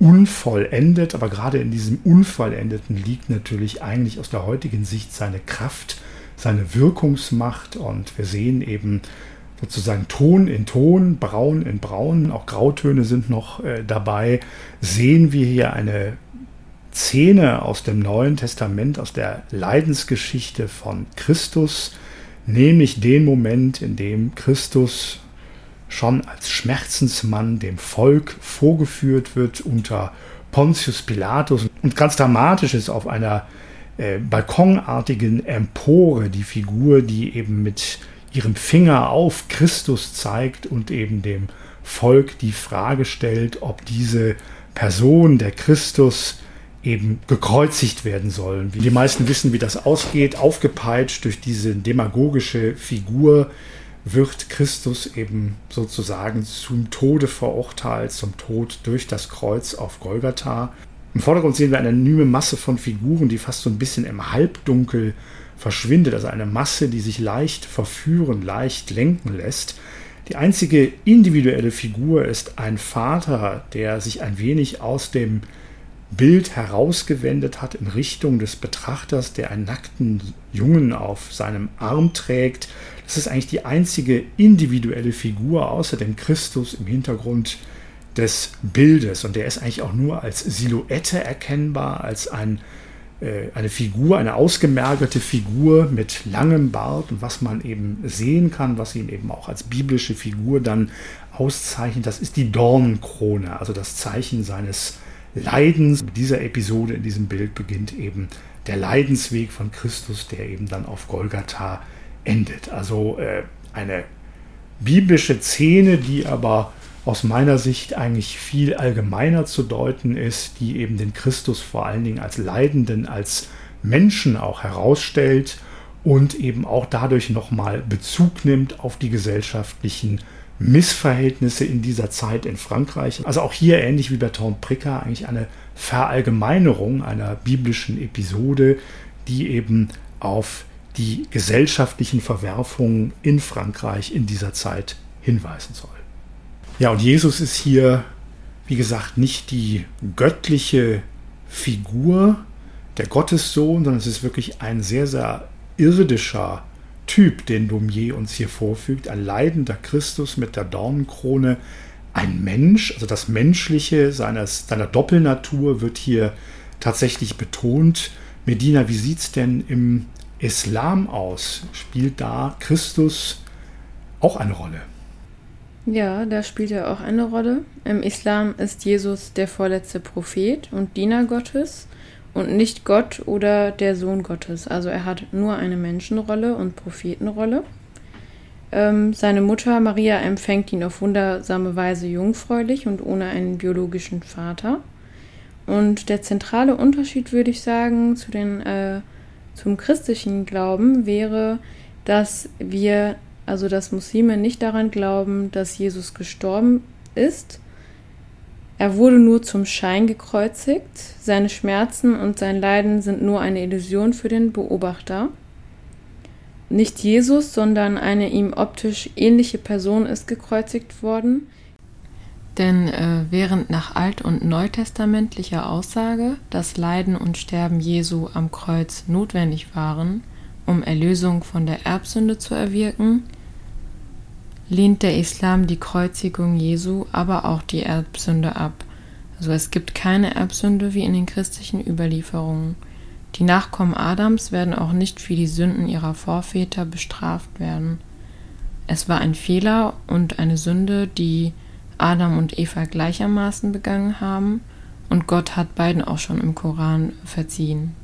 unvollendet, aber gerade in diesem Unvollendeten liegt natürlich eigentlich aus der heutigen Sicht seine Kraft seine Wirkungsmacht und wir sehen eben sozusagen Ton in Ton, Braun in Braun, auch Grautöne sind noch äh, dabei, sehen wir hier eine Szene aus dem Neuen Testament, aus der Leidensgeschichte von Christus, nämlich den Moment, in dem Christus schon als Schmerzensmann dem Volk vorgeführt wird unter Pontius Pilatus. Und ganz dramatisch ist auf einer äh, balkonartigen Empore die Figur, die eben mit ihrem Finger auf Christus zeigt und eben dem Volk die Frage stellt, ob diese Person, der Christus, eben gekreuzigt werden soll. Wie die meisten wissen, wie das ausgeht, aufgepeitscht durch diese demagogische Figur wird Christus eben sozusagen zum Tode verurteilt, zum Tod durch das Kreuz auf Golgatha. Im Vordergrund sehen wir eine anonyme Masse von Figuren, die fast so ein bisschen im Halbdunkel verschwindet, also eine Masse, die sich leicht verführen, leicht lenken lässt. Die einzige individuelle Figur ist ein Vater, der sich ein wenig aus dem Bild herausgewendet hat in Richtung des Betrachters, der einen nackten Jungen auf seinem Arm trägt. Das ist eigentlich die einzige individuelle Figur außer dem Christus im Hintergrund des Bildes. Und der ist eigentlich auch nur als Silhouette erkennbar, als ein, äh, eine Figur, eine ausgemergelte Figur mit langem Bart und was man eben sehen kann, was ihn eben auch als biblische Figur dann auszeichnet, das ist die Dornenkrone, also das Zeichen seines Leidens. Mit dieser Episode in diesem Bild beginnt eben der Leidensweg von Christus, der eben dann auf Golgatha endet. Also äh, eine biblische Szene, die aber aus meiner Sicht eigentlich viel allgemeiner zu deuten ist, die eben den Christus vor allen Dingen als Leidenden, als Menschen auch herausstellt und eben auch dadurch nochmal Bezug nimmt auf die gesellschaftlichen Missverhältnisse in dieser Zeit in Frankreich. Also auch hier ähnlich wie bei Tom Pricker eigentlich eine Verallgemeinerung einer biblischen Episode, die eben auf die gesellschaftlichen Verwerfungen in Frankreich in dieser Zeit hinweisen soll. Ja, und Jesus ist hier, wie gesagt, nicht die göttliche Figur, der Gottessohn, sondern es ist wirklich ein sehr, sehr irdischer Typ, den Lumier uns hier vorfügt, ein leidender Christus mit der Dornenkrone, ein Mensch, also das Menschliche seines, seiner Doppelnatur wird hier tatsächlich betont. Medina, wie sieht es denn im Islam aus? Spielt da Christus auch eine Rolle? Ja, da spielt er auch eine Rolle. Im Islam ist Jesus der vorletzte Prophet und Diener Gottes und nicht Gott oder der Sohn Gottes. Also er hat nur eine Menschenrolle und Prophetenrolle. Ähm, seine Mutter Maria empfängt ihn auf wundersame Weise jungfräulich und ohne einen biologischen Vater. Und der zentrale Unterschied, würde ich sagen, zu den, äh, zum christlichen Glauben wäre, dass wir, also dass Muslime nicht daran glauben, dass Jesus gestorben ist, er wurde nur zum Schein gekreuzigt, seine Schmerzen und sein Leiden sind nur eine Illusion für den Beobachter. Nicht Jesus, sondern eine ihm optisch ähnliche Person ist gekreuzigt worden. Denn äh, während nach alt- und neutestamentlicher Aussage das Leiden und Sterben Jesu am Kreuz notwendig waren, um Erlösung von der Erbsünde zu erwirken, lehnt der Islam die Kreuzigung Jesu, aber auch die Erbsünde ab. Also es gibt keine Erbsünde wie in den christlichen Überlieferungen. Die Nachkommen Adams werden auch nicht für die Sünden ihrer Vorväter bestraft werden. Es war ein Fehler und eine Sünde, die Adam und Eva gleichermaßen begangen haben, und Gott hat beiden auch schon im Koran verziehen.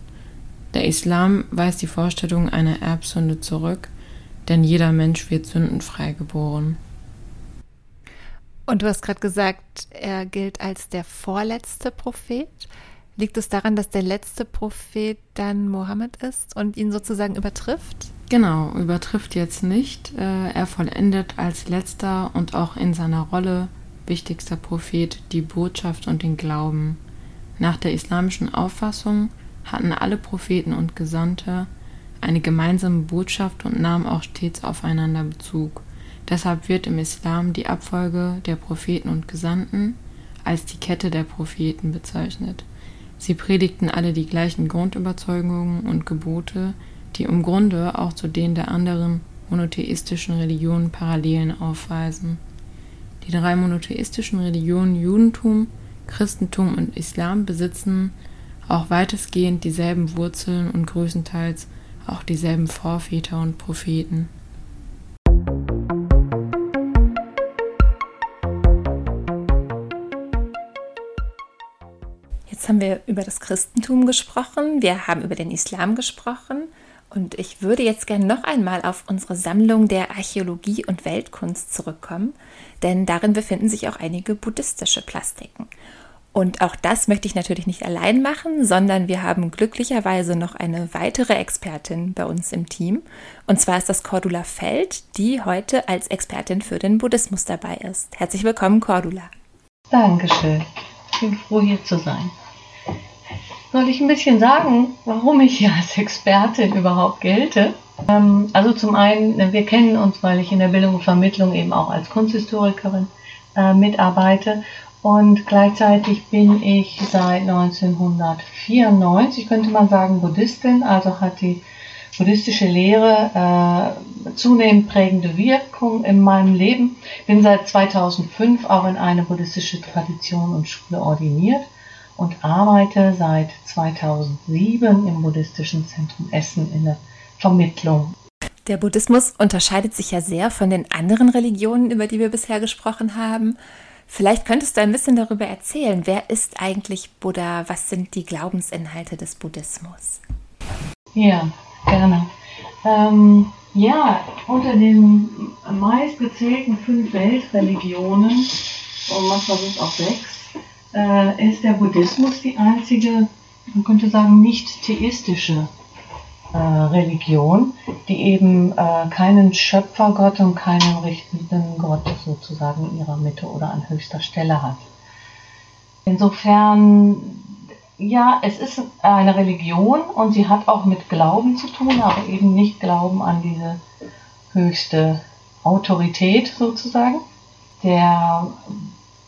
Der Islam weist die Vorstellung einer Erbsünde zurück, denn jeder Mensch wird sündenfrei geboren. Und du hast gerade gesagt, er gilt als der vorletzte Prophet. Liegt es daran, dass der letzte Prophet dann Mohammed ist und ihn sozusagen übertrifft? Genau, übertrifft jetzt nicht. Äh, er vollendet als letzter und auch in seiner Rolle wichtigster Prophet die Botschaft und den Glauben. Nach der islamischen Auffassung hatten alle Propheten und Gesandte eine gemeinsame Botschaft und nahmen auch stets aufeinander Bezug. Deshalb wird im Islam die Abfolge der Propheten und Gesandten als die Kette der Propheten bezeichnet. Sie predigten alle die gleichen Grundüberzeugungen und Gebote, die im Grunde auch zu denen der anderen monotheistischen Religionen Parallelen aufweisen. Die drei monotheistischen Religionen Judentum, Christentum und Islam besitzen auch weitestgehend dieselben Wurzeln und größtenteils auch dieselben Vorväter und Propheten. Jetzt haben wir über das Christentum gesprochen, wir haben über den Islam gesprochen und ich würde jetzt gerne noch einmal auf unsere Sammlung der Archäologie und Weltkunst zurückkommen, denn darin befinden sich auch einige buddhistische Plastiken. Und auch das möchte ich natürlich nicht allein machen, sondern wir haben glücklicherweise noch eine weitere Expertin bei uns im Team. Und zwar ist das Cordula Feld, die heute als Expertin für den Buddhismus dabei ist. Herzlich willkommen, Cordula. Dankeschön. Ich bin froh, hier zu sein. Soll ich ein bisschen sagen, warum ich hier als Expertin überhaupt gelte? Ähm, also zum einen, wir kennen uns, weil ich in der Bildung und Vermittlung eben auch als Kunsthistorikerin äh, mitarbeite und gleichzeitig bin ich seit 1994, könnte man sagen, Buddhistin, also hat die buddhistische Lehre äh, zunehmend prägende Wirkung in meinem Leben. Bin seit 2005 auch in eine buddhistische Tradition und Schule ordiniert und arbeite seit 2007 im Buddhistischen Zentrum Essen in der Vermittlung. Der Buddhismus unterscheidet sich ja sehr von den anderen Religionen, über die wir bisher gesprochen haben. Vielleicht könntest du ein bisschen darüber erzählen. Wer ist eigentlich Buddha? Was sind die Glaubensinhalte des Buddhismus? Ja, gerne. Ähm, ja, unter den meistgezählten fünf Weltreligionen, und manchmal sind es auch sechs, äh, ist der Buddhismus die einzige, man könnte sagen, nicht theistische äh, Religion, die eben äh, keinen Schöpfergott und keinen richtenden Gott sozusagen in ihrer Mitte oder an höchster Stelle hat. Insofern, ja, es ist eine Religion und sie hat auch mit Glauben zu tun, aber eben nicht Glauben an diese höchste Autorität sozusagen. Der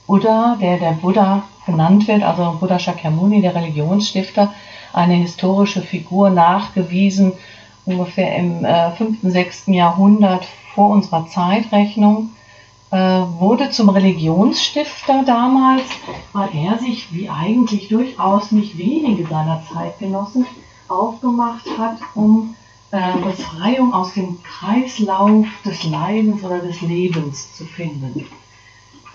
Buddha, der der Buddha genannt wird, also Buddha Shakyamuni, der Religionsstifter, eine historische Figur nachgewiesen, ungefähr im äh, 5., 6. Jahrhundert vor unserer Zeitrechnung, äh, wurde zum Religionsstifter damals, weil er sich, wie eigentlich durchaus nicht wenige seiner Zeitgenossen, aufgemacht hat, um äh, Befreiung aus dem Kreislauf des Leidens oder des Lebens zu finden.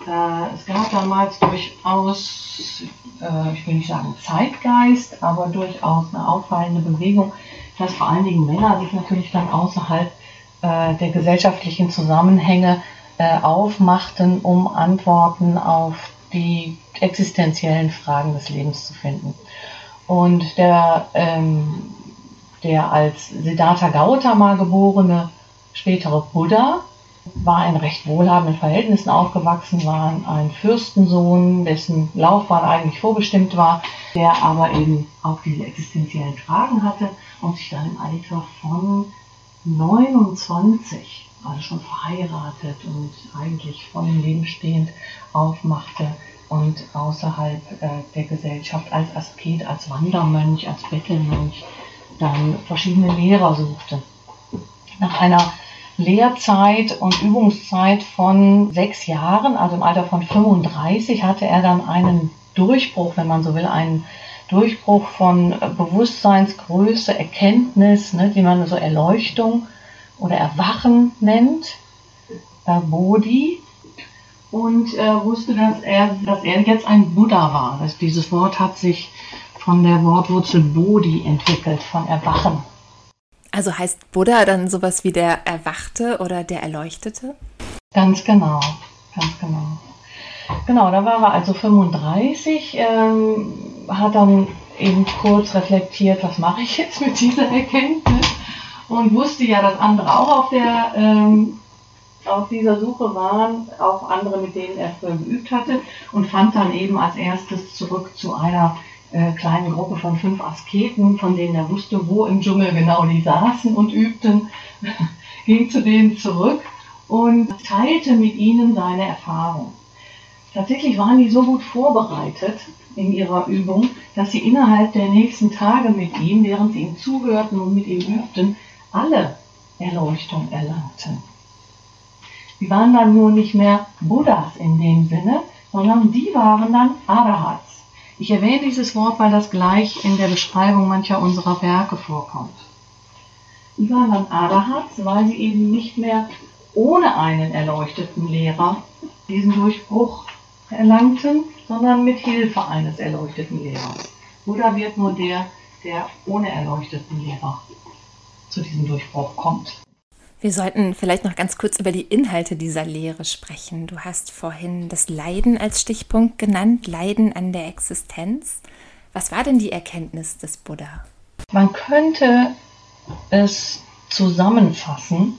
Äh, es gab damals durchaus, äh, ich will nicht sagen Zeitgeist, aber durchaus eine auffallende Bewegung, dass vor allen Dingen Männer sich natürlich dann außerhalb äh, der gesellschaftlichen Zusammenhänge aufmachten, um Antworten auf die existenziellen Fragen des Lebens zu finden. Und der, ähm, der als Siddhartha Gautama geborene spätere Buddha, war in recht wohlhabenden Verhältnissen aufgewachsen, war ein Fürstensohn, dessen Laufbahn eigentlich vorbestimmt war, der aber eben auch diese existenziellen Fragen hatte und sich dann im Alter von 29, also schon verheiratet und eigentlich von dem Leben stehend, aufmachte und außerhalb äh, der Gesellschaft als Asket, als Wandermönch, als Bettelmönch dann verschiedene Lehrer suchte. Nach einer Lehrzeit und Übungszeit von sechs Jahren, also im Alter von 35, hatte er dann einen Durchbruch, wenn man so will, einen Durchbruch von Bewusstseinsgröße, Erkenntnis, ne, die man so Erleuchtung oder Erwachen nennt, äh, Bodhi, und äh, wusste, dass er, dass er jetzt ein Buddha war. Das, dieses Wort hat sich von der Wortwurzel Bodhi entwickelt, von Erwachen. Also heißt Buddha dann sowas wie der Erwachte oder der Erleuchtete? Ganz genau, ganz genau. Genau, da war er also 35, ähm, hat dann eben kurz reflektiert, was mache ich jetzt mit dieser Erkenntnis und wusste ja, dass andere auch auf der ähm, auf dieser Suche waren, auch andere, mit denen er früher geübt hatte und fand dann eben als erstes zurück zu einer äh, kleinen Gruppe von fünf Asketen, von denen er wusste, wo im Dschungel genau die saßen und übten, ging zu denen zurück und teilte mit ihnen seine Erfahrung. Tatsächlich waren die so gut vorbereitet in ihrer Übung, dass sie innerhalb der nächsten Tage mit ihm, während sie ihm zuhörten und mit ihm übten, alle Erleuchtung erlangten. Sie waren dann nur nicht mehr Buddhas in dem Sinne, sondern die waren dann Arahats. Ich erwähne dieses Wort, weil das gleich in der Beschreibung mancher unserer Werke vorkommt. Die waren dann Arahats, weil sie eben nicht mehr ohne einen erleuchteten Lehrer diesen Durchbruch erlangten, sondern mit Hilfe eines erleuchteten Lehrers. Buddha wird nur der, der ohne erleuchteten Lehrer zu diesem Durchbruch kommt. Wir sollten vielleicht noch ganz kurz über die Inhalte dieser Lehre sprechen. Du hast vorhin das Leiden als Stichpunkt genannt, Leiden an der Existenz. Was war denn die Erkenntnis des Buddha? Man könnte es zusammenfassen,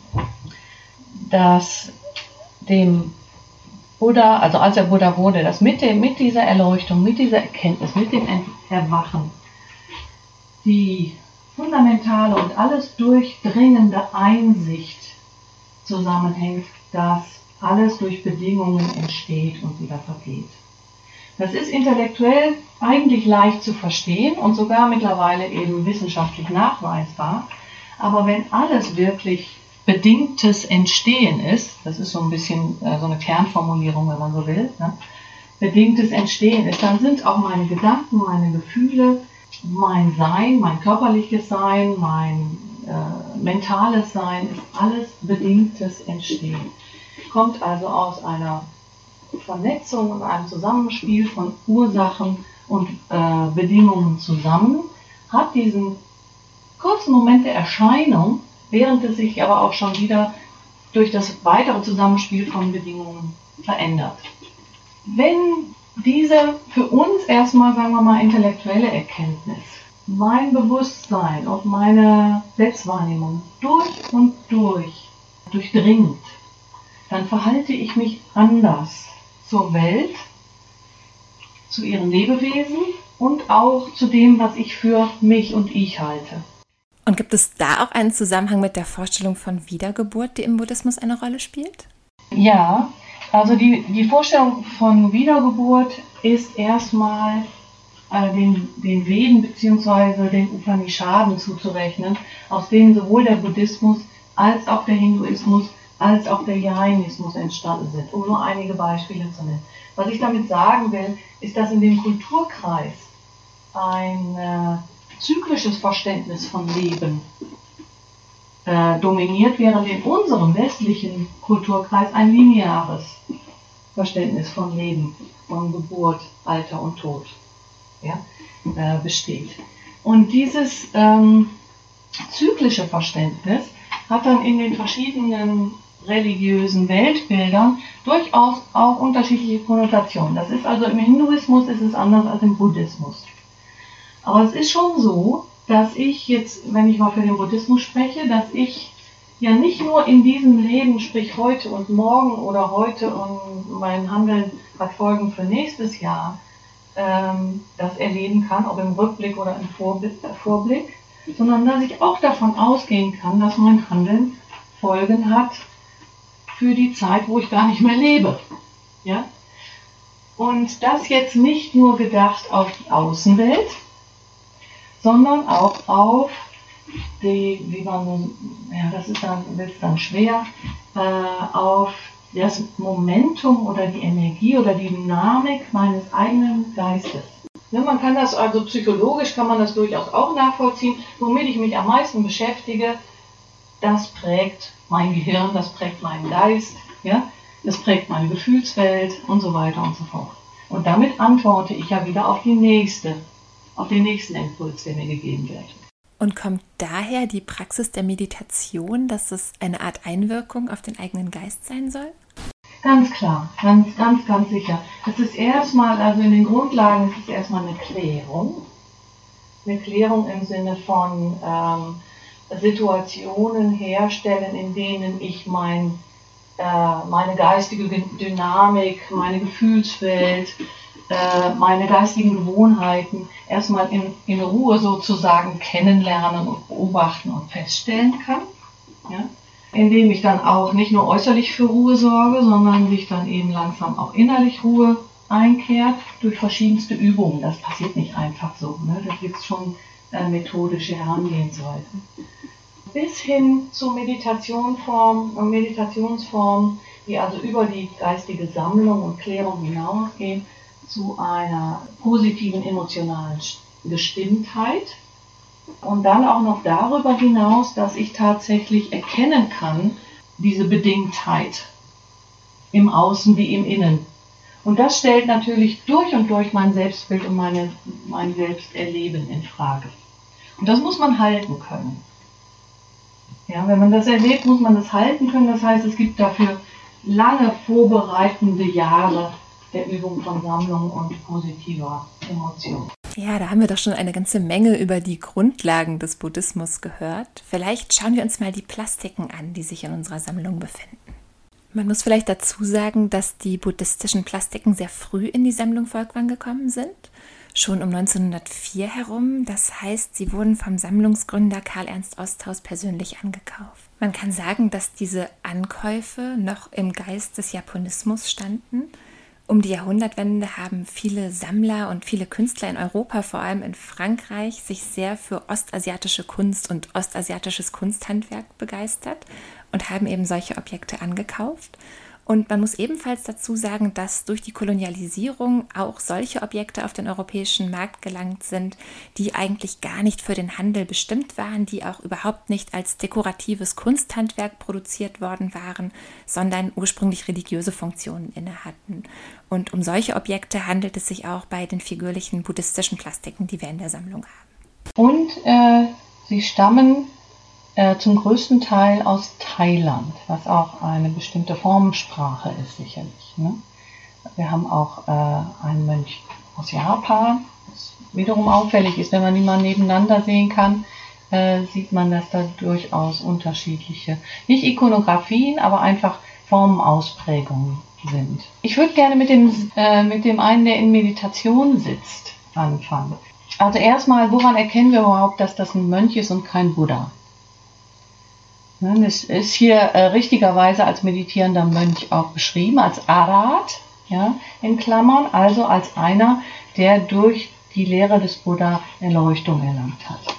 dass dem Buddha, also als er Buddha wurde, dass mit, dem, mit dieser Erleuchtung, mit dieser Erkenntnis, mit dem Erwachen, die fundamentale und alles durchdringende Einsicht zusammenhängt, dass alles durch Bedingungen entsteht und wieder vergeht. Das ist intellektuell eigentlich leicht zu verstehen und sogar mittlerweile eben wissenschaftlich nachweisbar. Aber wenn alles wirklich bedingtes Entstehen ist, das ist so ein bisschen äh, so eine Kernformulierung, wenn man so will, ne? bedingtes Entstehen ist, dann sind auch meine Gedanken, meine Gefühle, mein Sein, mein körperliches Sein, mein äh, mentales Sein, ist alles bedingtes Entstehen. Kommt also aus einer Vernetzung und einem Zusammenspiel von Ursachen und äh, Bedingungen zusammen, hat diesen kurzen Moment der Erscheinung, während es sich aber auch schon wieder durch das weitere Zusammenspiel von Bedingungen verändert. Wenn diese für uns erstmal, sagen wir mal, intellektuelle Erkenntnis, mein Bewusstsein und meine Selbstwahrnehmung durch und durch durchdringt, dann verhalte ich mich anders zur Welt, zu ihren Lebewesen und auch zu dem, was ich für mich und ich halte. Und gibt es da auch einen Zusammenhang mit der Vorstellung von Wiedergeburt, die im Buddhismus eine Rolle spielt? Ja, also die, die Vorstellung von Wiedergeburt ist erstmal äh, den, den Veden bzw. den Upanishaden zuzurechnen, aus denen sowohl der Buddhismus als auch der Hinduismus als auch der Jainismus entstanden sind, um nur einige Beispiele zu nennen. Was ich damit sagen will, ist, dass in dem Kulturkreis ein äh, zyklisches Verständnis von Leben äh, dominiert, während in unserem westlichen Kulturkreis ein lineares Verständnis von Leben, von Geburt, Alter und Tod ja, äh, besteht. Und dieses ähm, zyklische Verständnis hat dann in den verschiedenen religiösen Weltbildern durchaus auch unterschiedliche Konnotationen. Das ist also im Hinduismus ist es anders als im Buddhismus. Aber es ist schon so, dass ich jetzt, wenn ich mal für den Buddhismus spreche, dass ich ja nicht nur in diesem Leben, sprich heute und morgen oder heute und mein Handeln hat Folgen für nächstes Jahr, ähm, das erleben kann, ob im Rückblick oder im Vorblick, sondern dass ich auch davon ausgehen kann, dass mein Handeln Folgen hat für die Zeit, wo ich gar nicht mehr lebe. Ja? Und das jetzt nicht nur gedacht auf die Außenwelt, sondern auch auf die, wie man, ja, das ist dann, wird dann schwer, äh, auf das Momentum oder die Energie oder die Dynamik meines eigenen Geistes. Ja, man kann das also psychologisch kann man das durchaus auch nachvollziehen, womit ich mich am meisten beschäftige, das prägt mein Gehirn, das prägt meinen Geist, ja, das prägt meine Gefühlswelt und so weiter und so fort. Und damit antworte ich ja wieder auf die nächste, auf den nächsten Impuls, der mir gegeben wird. Und kommt daher die Praxis der Meditation, dass es eine Art Einwirkung auf den eigenen Geist sein soll? Ganz klar, ganz, ganz, ganz sicher. Es ist erstmal, also in den Grundlagen ist es erstmal eine Klärung. Eine Klärung im Sinne von ähm, Situationen herstellen, in denen ich mein, äh, meine geistige Dynamik, meine Gefühlswelt, äh, meine geistigen Gewohnheiten erstmal in, in Ruhe sozusagen kennenlernen und beobachten und feststellen kann. Ja? Indem ich dann auch nicht nur äußerlich für Ruhe sorge, sondern sich dann eben langsam auch innerlich Ruhe einkehrt durch verschiedenste Übungen. Das passiert nicht einfach so. Ne? Da gibt es schon äh, methodische Herangehensweisen bis hin zu Meditationform, Meditationsformen, die also über die geistige Sammlung und Klärung hinausgehen, zu einer positiven emotionalen Gestimmtheit. Und dann auch noch darüber hinaus, dass ich tatsächlich erkennen kann, diese Bedingtheit im Außen wie im Innen. Und das stellt natürlich durch und durch mein Selbstbild und meine, mein Selbsterleben in Frage. Und das muss man halten können. Ja, wenn man das erlebt, muss man das halten können. Das heißt, es gibt dafür lange vorbereitende Jahre der Übung von Sammlung und positiver Emotion. Ja, da haben wir doch schon eine ganze Menge über die Grundlagen des Buddhismus gehört. Vielleicht schauen wir uns mal die Plastiken an, die sich in unserer Sammlung befinden. Man muss vielleicht dazu sagen, dass die buddhistischen Plastiken sehr früh in die Sammlung Volkwang gekommen sind, schon um 1904 herum. Das heißt, sie wurden vom Sammlungsgründer Karl Ernst Osthaus persönlich angekauft. Man kann sagen, dass diese Ankäufe noch im Geist des Japonismus standen um die Jahrhundertwende haben viele Sammler und viele Künstler in Europa, vor allem in Frankreich, sich sehr für ostasiatische Kunst und ostasiatisches Kunsthandwerk begeistert und haben eben solche Objekte angekauft. Und man muss ebenfalls dazu sagen, dass durch die Kolonialisierung auch solche Objekte auf den europäischen Markt gelangt sind, die eigentlich gar nicht für den Handel bestimmt waren, die auch überhaupt nicht als dekoratives Kunsthandwerk produziert worden waren, sondern ursprünglich religiöse Funktionen inne hatten. Und um solche Objekte handelt es sich auch bei den figürlichen buddhistischen Plastiken, die wir in der Sammlung haben. Und äh, sie stammen äh, zum größten Teil aus Thailand, was auch eine bestimmte Formensprache ist sicherlich. Ne? Wir haben auch äh, einen Mönch aus Japan, was wiederum auffällig ist, wenn man die mal nebeneinander sehen kann, äh, sieht man, dass da durchaus unterschiedliche, nicht Ikonografien, aber einfach Formenausprägungen sind. Ich würde gerne mit dem, äh, mit dem einen, der in Meditation sitzt, anfangen. Also erstmal, woran erkennen wir überhaupt, dass das ein Mönch ist und kein Buddha? Es ist hier äh, richtigerweise als meditierender Mönch auch beschrieben, als Arat, ja, in Klammern, also als einer, der durch die Lehre des Buddha Erleuchtung erlangt hat.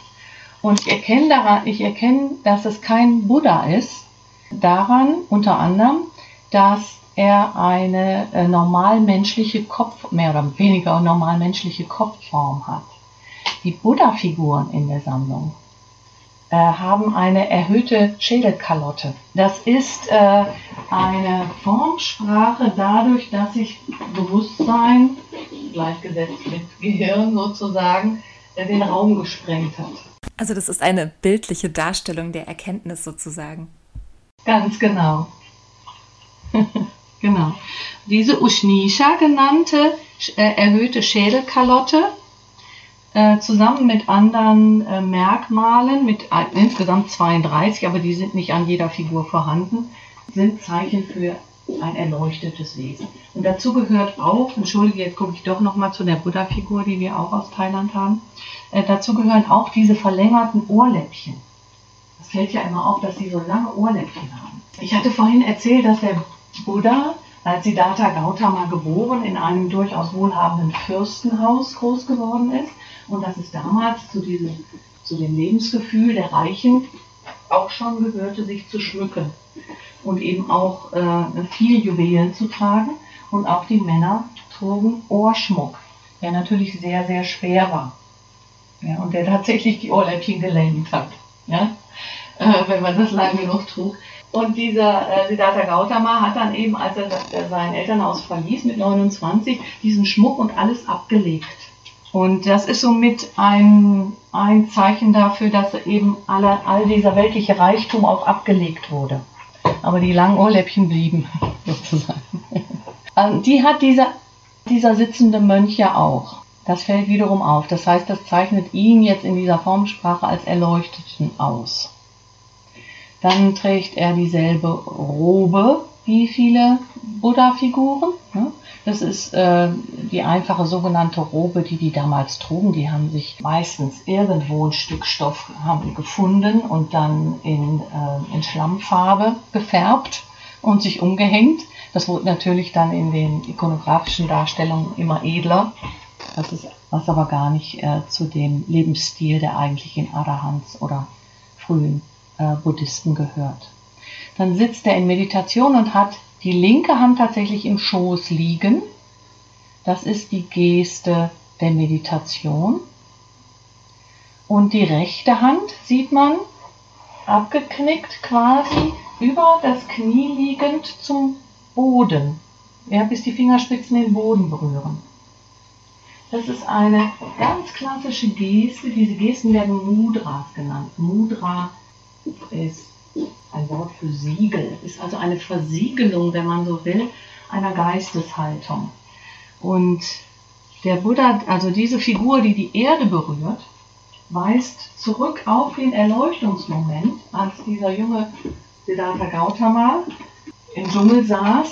Und ich erkenne daran, ich erkenne, dass es kein Buddha ist, daran unter anderem, dass er eine äh, normalmenschliche Kopf, mehr oder weniger normalmenschliche Kopfform hat. Die Buddha-Figuren in der Sammlung äh, haben eine erhöhte Schädelkalotte. Das ist äh, eine Formsprache dadurch, dass sich Bewusstsein, gleichgesetzt mit Gehirn sozusagen, äh, den Raum gesprengt hat. Also das ist eine bildliche Darstellung der Erkenntnis sozusagen. Ganz genau. genau. Diese Ushnisha genannte äh, erhöhte Schädelkalotte äh, zusammen mit anderen äh, Merkmalen, mit äh, insgesamt 32, aber die sind nicht an jeder Figur vorhanden, sind Zeichen für ein erleuchtetes Wesen. Und dazu gehört auch, entschuldige, jetzt gucke ich doch nochmal zu der Buddha-Figur, die wir auch aus Thailand haben, äh, dazu gehören auch diese verlängerten Ohrläppchen. Das fällt ja immer auf, dass sie so lange Ohrläppchen haben. Ich hatte vorhin erzählt, dass der Buddha als Siddhartha Gautama geboren in einem durchaus wohlhabenden Fürstenhaus groß geworden ist und dass es damals zu, diesem, zu dem Lebensgefühl der Reichen auch schon gehörte, sich zu schmücken und eben auch äh, viel Juwelen zu tragen. Und auch die Männer trugen Ohrschmuck, der natürlich sehr, sehr schwer war. Ja, und der tatsächlich die Ohrläppchen gelähmt hat, ja, äh, wenn man das lange genug trug. Und dieser äh, Siddhartha Gautama hat dann eben, als er sein Elternhaus verließ mit 29, diesen Schmuck und alles abgelegt. Und das ist somit ein, ein Zeichen dafür, dass eben alle, all dieser weltliche Reichtum auch abgelegt wurde. Aber die langen Ohrläppchen blieben, sozusagen. Also die hat dieser, dieser sitzende Mönch ja auch. Das fällt wiederum auf. Das heißt, das zeichnet ihn jetzt in dieser Formsprache als Erleuchteten aus. Dann trägt er dieselbe Robe wie viele Buddha-Figuren. Ne? Das ist äh, die einfache sogenannte Robe, die die damals trugen. Die haben sich meistens irgendwo ein Stück Stoff haben gefunden und dann in, äh, in Schlammfarbe gefärbt und sich umgehängt. Das wurde natürlich dann in den ikonografischen Darstellungen immer edler. Das ist was aber gar nicht äh, zu dem Lebensstil der eigentlichen Arahants oder frühen äh, Buddhisten gehört. Dann sitzt er in Meditation und hat die linke Hand tatsächlich im Schoß liegen. Das ist die Geste der Meditation. Und die rechte Hand sieht man abgeknickt quasi über das Knie liegend zum Boden, ja, bis die Fingerspitzen den Boden berühren. Das ist eine ganz klassische Geste. Diese Gesten werden Mudras genannt. Mudra ist ein Wort für Siegel, ist also eine Versiegelung, wenn man so will, einer Geisteshaltung. Und der Buddha, also diese Figur, die die Erde berührt, weist zurück auf den Erleuchtungsmoment, als dieser junge Siddhartha Gautama im Dschungel saß,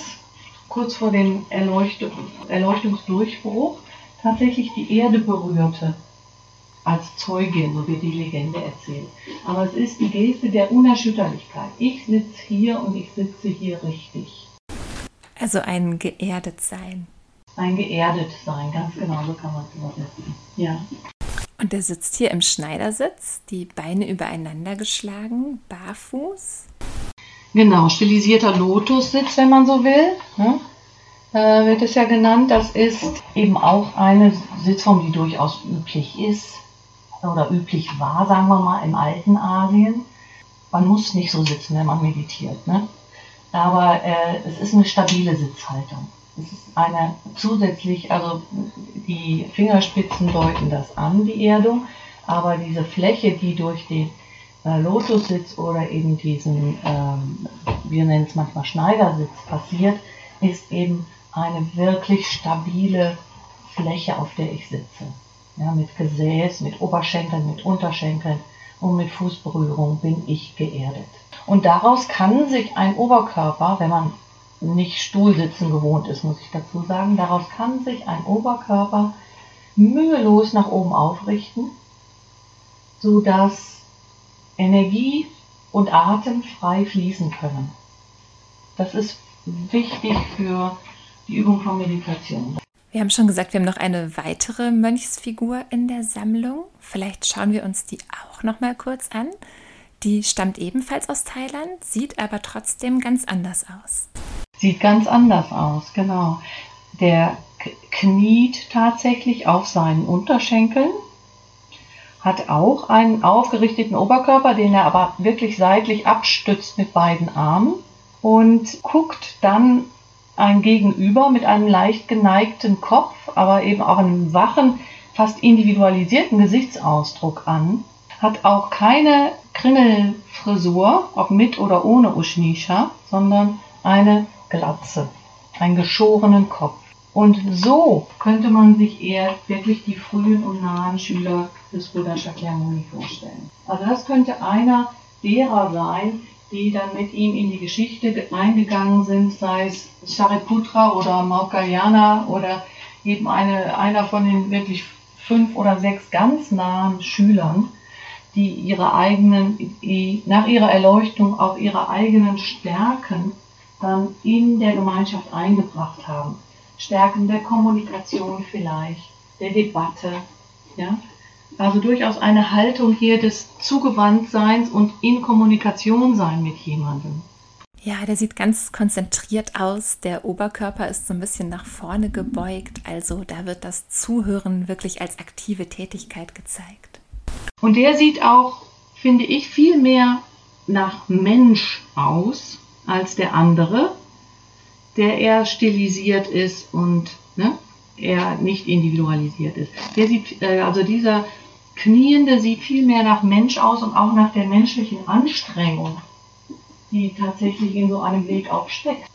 kurz vor dem Erleuchtung, Erleuchtungsdurchbruch, tatsächlich die Erde berührte als Zeugin, so wird die Legende erzählt. Aber es ist die Geste der Unerschütterlichkeit. Ich sitze hier und ich sitze hier richtig. Also ein geerdet sein. Ein geerdet sein, ganz genau, so kann man es übersetzen. Ja. Und er sitzt hier im Schneidersitz, die Beine übereinander geschlagen, barfuß. Genau, stilisierter Lotussitz, wenn man so will. Ne? Äh, wird es ja genannt. Das ist eben auch eine Sitzform, die durchaus üblich ist oder üblich war, sagen wir mal, im alten Asien. Man muss nicht so sitzen, wenn man meditiert. Ne? Aber äh, es ist eine stabile Sitzhaltung. Es ist eine zusätzlich, also die Fingerspitzen deuten das an, die Erdung, aber diese Fläche, die durch den äh, Lotussitz oder eben diesen, ähm, wir nennen es manchmal Schneidersitz passiert, ist eben eine wirklich stabile Fläche, auf der ich sitze. Ja, mit Gesäß, mit Oberschenkeln, mit Unterschenkeln und mit Fußberührung bin ich geerdet. Und daraus kann sich ein Oberkörper, wenn man nicht Stuhlsitzen gewohnt ist, muss ich dazu sagen, daraus kann sich ein Oberkörper mühelos nach oben aufrichten, sodass Energie und Atem frei fließen können. Das ist wichtig für die Übung von Meditation. Wir haben schon gesagt, wir haben noch eine weitere Mönchsfigur in der Sammlung. Vielleicht schauen wir uns die auch noch mal kurz an. Die stammt ebenfalls aus Thailand, sieht aber trotzdem ganz anders aus. Sieht ganz anders aus, genau. Der kniet tatsächlich auf seinen Unterschenkeln, hat auch einen aufgerichteten Oberkörper, den er aber wirklich seitlich abstützt mit beiden Armen und guckt dann ein Gegenüber mit einem leicht geneigten Kopf, aber eben auch einem wachen, fast individualisierten Gesichtsausdruck an, hat auch keine Kringelfrisur, ob mit oder ohne Uschnisha, sondern eine Glatze, einen geschorenen Kopf. Und so könnte man sich eher wirklich die frühen und nahen Schüler des Buddha Shakyamuni vorstellen. Also das könnte einer derer sein, die dann mit ihm in die Geschichte eingegangen sind, sei es Shariputra oder Maukayana oder eben eine, einer von den wirklich fünf oder sechs ganz nahen Schülern, die ihre eigenen, die nach ihrer Erleuchtung auch ihre eigenen Stärken dann in der Gemeinschaft eingebracht haben. Stärken der Kommunikation vielleicht, der Debatte, ja, also durchaus eine Haltung hier des Zugewandtseins und in Kommunikation sein mit jemandem. Ja, der sieht ganz konzentriert aus. Der Oberkörper ist so ein bisschen nach vorne gebeugt. Also da wird das Zuhören wirklich als aktive Tätigkeit gezeigt. Und der sieht auch, finde ich, viel mehr nach Mensch aus als der andere, der eher stilisiert ist und ne, eher nicht individualisiert ist. Der sieht, äh, also dieser Kniende sieht viel mehr nach Mensch aus und auch nach der menschlichen Anstrengung, die tatsächlich in so einem Weg auch steckt.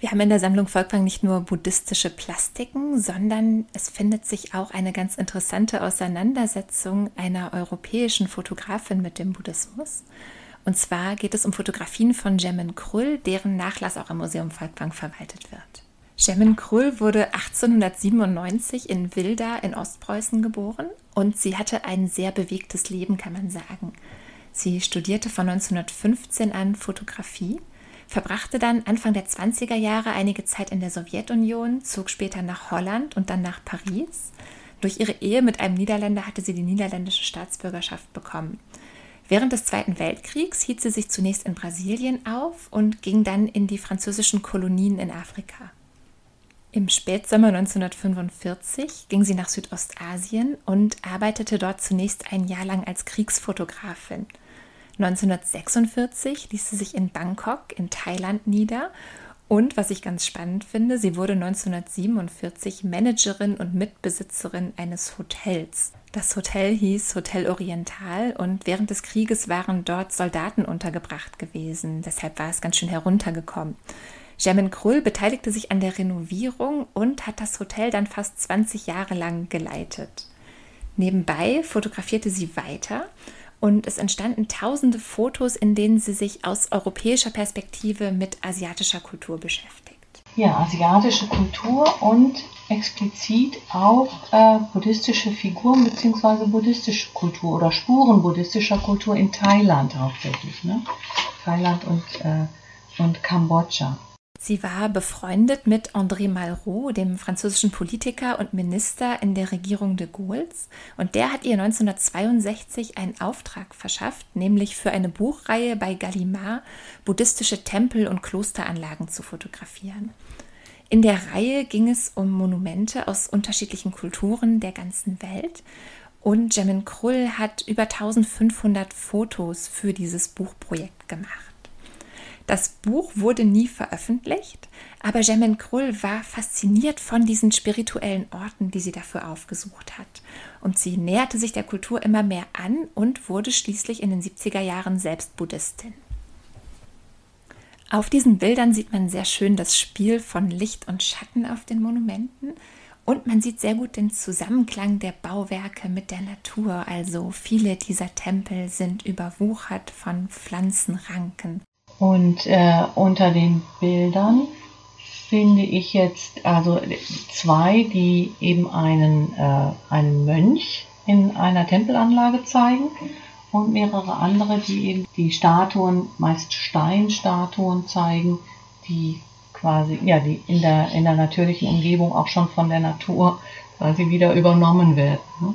Wir haben in der Sammlung Volkwang nicht nur buddhistische Plastiken, sondern es findet sich auch eine ganz interessante Auseinandersetzung einer europäischen Fotografin mit dem Buddhismus. Und zwar geht es um Fotografien von Jemmen Krull, deren Nachlass auch im Museum Volkwang verwaltet wird. Jemmen Krull wurde 1897 in Wilda in Ostpreußen geboren und sie hatte ein sehr bewegtes Leben, kann man sagen. Sie studierte von 1915 an Fotografie, verbrachte dann Anfang der 20er Jahre einige Zeit in der Sowjetunion, zog später nach Holland und dann nach Paris. Durch ihre Ehe mit einem Niederländer hatte sie die niederländische Staatsbürgerschaft bekommen. Während des Zweiten Weltkriegs hielt sie sich zunächst in Brasilien auf und ging dann in die französischen Kolonien in Afrika. Im Spätsommer 1945 ging sie nach Südostasien und arbeitete dort zunächst ein Jahr lang als Kriegsfotografin. 1946 ließ sie sich in Bangkok in Thailand nieder Und was ich ganz spannend finde, sie wurde 1947 Managerin und Mitbesitzerin eines Hotels. Das Hotel hieß Hotel Oriental und während des Krieges waren dort Soldaten untergebracht gewesen. Deshalb war es ganz schön heruntergekommen. Germaine Krull beteiligte sich an der Renovierung und hat das Hotel dann fast 20 Jahre lang geleitet. Nebenbei fotografierte sie weiter und es entstanden tausende Fotos, in denen sie sich aus europäischer Perspektive mit asiatischer Kultur beschäftigt. Ja, asiatische Kultur und explizit auch äh, buddhistische Figuren bzw. buddhistische Kultur oder Spuren buddhistischer Kultur in Thailand hauptsächlich. Ne? Thailand und, äh, und Kambodscha. Sie war befreundet mit André Malraux, dem französischen Politiker und Minister in der Regierung de Gaulles. Und der hat ihr 1962 einen Auftrag verschafft, nämlich für eine Buchreihe bei Gallimard buddhistische Tempel und Klosteranlagen zu fotografieren. In der Reihe ging es um Monumente aus unterschiedlichen Kulturen der ganzen Welt. Und Jemin Krull hat über 1500 Fotos für dieses Buchprojekt gemacht. Das Buch wurde nie veröffentlicht, aber Jemin Krull war fasziniert von diesen spirituellen Orten, die sie dafür aufgesucht hat. Und sie näherte sich der Kultur immer mehr an und wurde schließlich in den 70er Jahren selbst Buddhistin. Auf diesen Bildern sieht man sehr schön das Spiel von Licht und Schatten auf den Monumenten und man sieht sehr gut den Zusammenklang der Bauwerke mit der Natur. Also viele dieser Tempel sind überwuchert von Pflanzenranken. Und äh, unter den Bildern finde ich jetzt also zwei, die eben einen, äh, einen Mönch in einer Tempelanlage zeigen und mehrere andere, die eben die Statuen, meist Steinstatuen zeigen, die quasi, ja, die in der, in der natürlichen Umgebung auch schon von der Natur quasi wieder übernommen werden. Ne?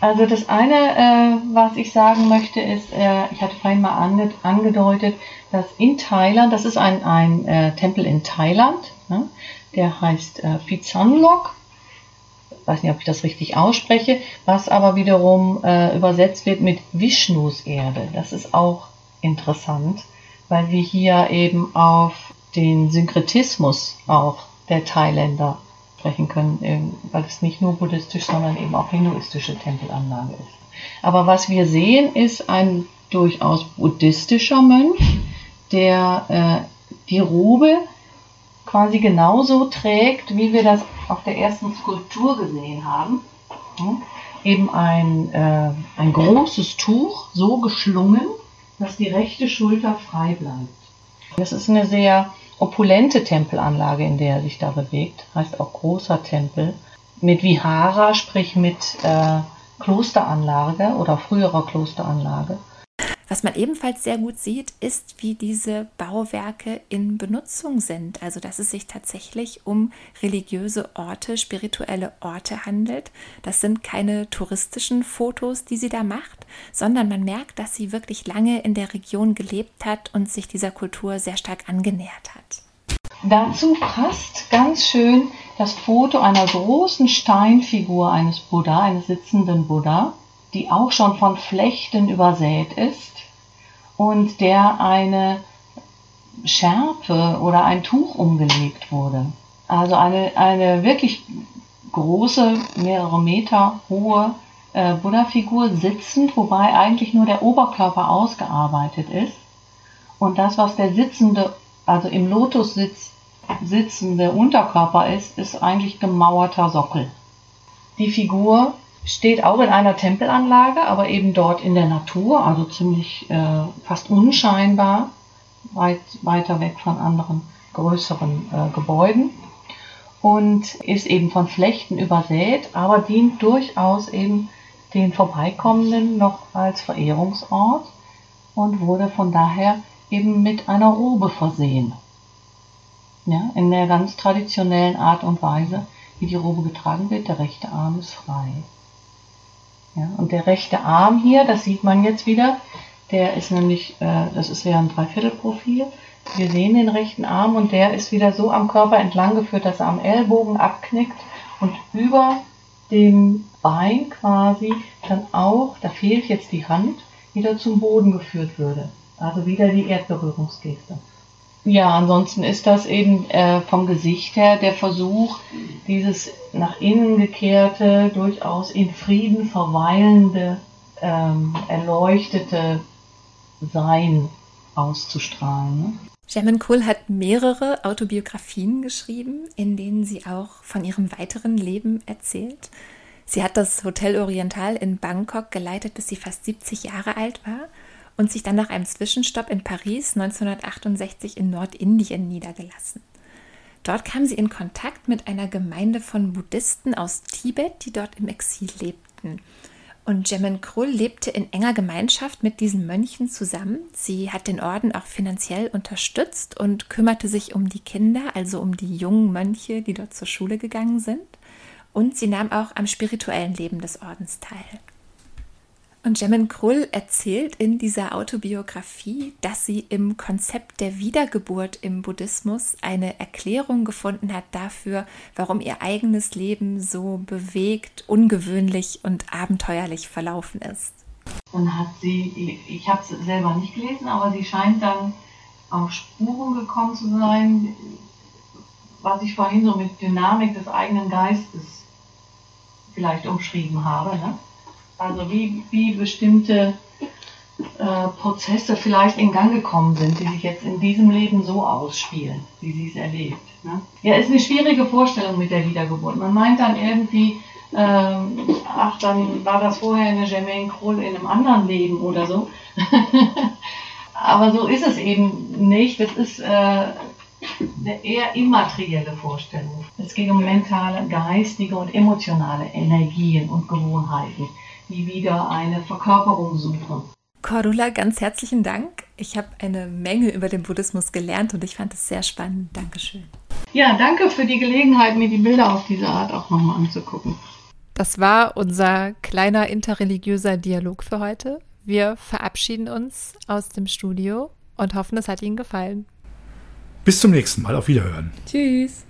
Also das eine, äh, was ich sagen möchte, ist, äh, ich hatte vorhin mal ange angedeutet, dass in Thailand, das ist ein, ein äh, Tempel in Thailand, ne? der heißt äh, Phitsanlok, weiß nicht, ob ich das richtig ausspreche, was aber wiederum äh, übersetzt wird mit Vishnus Erde. Das ist auch interessant, weil wir hier eben auf den Synkretismus auch der Thailänder sprechen können, weil es nicht nur buddhistisch, sondern eben auch hinduistische Tempelanlage ist. Aber was wir sehen, ist ein durchaus buddhistischer Mönch, der äh, die Robe quasi genauso trägt, wie wir das auf der ersten Skulptur gesehen haben. Hm? Eben ein, äh, ein großes Tuch, so geschlungen, dass die rechte Schulter frei bleibt. Das ist eine sehr opulente Tempelanlage, in der er sich da bewegt, heißt auch großer Tempel, mit Vihara, sprich mit äh, Klosteranlage oder früherer Klosteranlage. Was man ebenfalls sehr gut sieht, ist, wie diese Bauwerke in Benutzung sind. Also, dass es sich tatsächlich um religiöse Orte, spirituelle Orte handelt. Das sind keine touristischen Fotos, die sie da macht, sondern man merkt, dass sie wirklich lange in der Region gelebt hat und sich dieser Kultur sehr stark angenähert hat. Dazu passt ganz schön das Foto einer großen Steinfigur eines Buddha, eines sitzenden Buddha, die auch schon von Flechten übersät ist und der eine Schärpe oder ein Tuch umgelegt wurde. Also eine, eine wirklich große, mehrere Meter hohe äh, Buddha-Figur sitzend, wobei eigentlich nur der Oberkörper ausgearbeitet ist. Und das, was der sitzende, also im Lotussitz sitzende Unterkörper ist, ist eigentlich gemauerter Sockel. Die Figur steht auch in einer Tempelanlage, aber eben dort in der Natur, also ziemlich äh, fast unscheinbar, weit weiter weg von anderen größeren äh, Gebäuden und ist eben von Flechten übersät, aber dient durchaus eben den Vorbeikommenden noch als Verehrungsort und wurde von daher eben mit einer Robe versehen. Ja, in der ganz traditionellen Art und Weise, wie die Robe getragen wird, der rechte Arm ist frei. Ja, und der rechte Arm hier, das sieht man jetzt wieder, der ist nämlich, äh, das ist ja ein Dreiviertelprofil. Wir sehen den rechten Arm und der ist wieder so am Körper entlang geführt, dass er am Ellbogen abknickt und über dem Bein quasi dann auch, da fehlt jetzt die Hand, wieder zum Boden geführt würde. Also wieder die Erdberührungsgeste. Ja, ansonsten ist das eben äh, vom Gesicht her der Versuch, dieses nach innen gekehrte, durchaus in Frieden verweilende, ähm, erleuchtete Sein auszustrahlen. Ne? German Kohl hat mehrere Autobiografien geschrieben, in denen sie auch von ihrem weiteren Leben erzählt. Sie hat das Hotel Oriental in Bangkok geleitet, bis sie fast 70 Jahre alt war und sich dann nach einem Zwischenstopp in Paris 1968 in Nordindien niedergelassen. Dort kam sie in Kontakt mit einer Gemeinde von Buddhisten aus Tibet, die dort im Exil lebten. Und Jemen Krull lebte in enger Gemeinschaft mit diesen Mönchen zusammen. Sie hat den Orden auch finanziell unterstützt und kümmerte sich um die Kinder, also um die jungen Mönche, die dort zur Schule gegangen sind. Und sie nahm auch am spirituellen Leben des Ordens teil. Und Jemen Krull erzählt in dieser Autobiografie, dass sie im Konzept der Wiedergeburt im Buddhismus eine Erklärung gefunden hat dafür, warum ihr eigenes Leben so bewegt, ungewöhnlich und abenteuerlich verlaufen ist. Dann hat sie, ich habe es selber nicht gelesen, aber sie scheint dann auf Spuren gekommen zu sein, was ich vorhin so mit Dynamik des eigenen Geistes vielleicht umschrieben habe. Ne? Also wie, wie bestimmte äh, Prozesse vielleicht in Gang gekommen sind, die sich jetzt in diesem Leben so ausspielen, wie sie es erlebt. Ne? Ja, ist eine schwierige Vorstellung mit der Wiedergeburt. Man meint dann irgendwie, ähm, ach, dann war das vorher eine Jermaine Kroll in einem anderen Leben oder so. Aber so ist es eben nicht. Das ist äh, eine eher immaterielle Vorstellung. Es geht um mentale, geistige und emotionale Energien und Gewohnheiten die wieder eine Verkörperung suchen. Cordula, ganz herzlichen Dank. Ich habe eine Menge über den Buddhismus gelernt und ich fand es sehr spannend. Dankeschön. Ja, danke für die Gelegenheit, mir die Bilder auf diese Art auch nochmal anzugucken. Das war unser kleiner interreligiöser Dialog für heute. Wir verabschieden uns aus dem Studio und hoffen, es hat Ihnen gefallen. Bis zum nächsten Mal. Auf Wiederhören. Tschüss.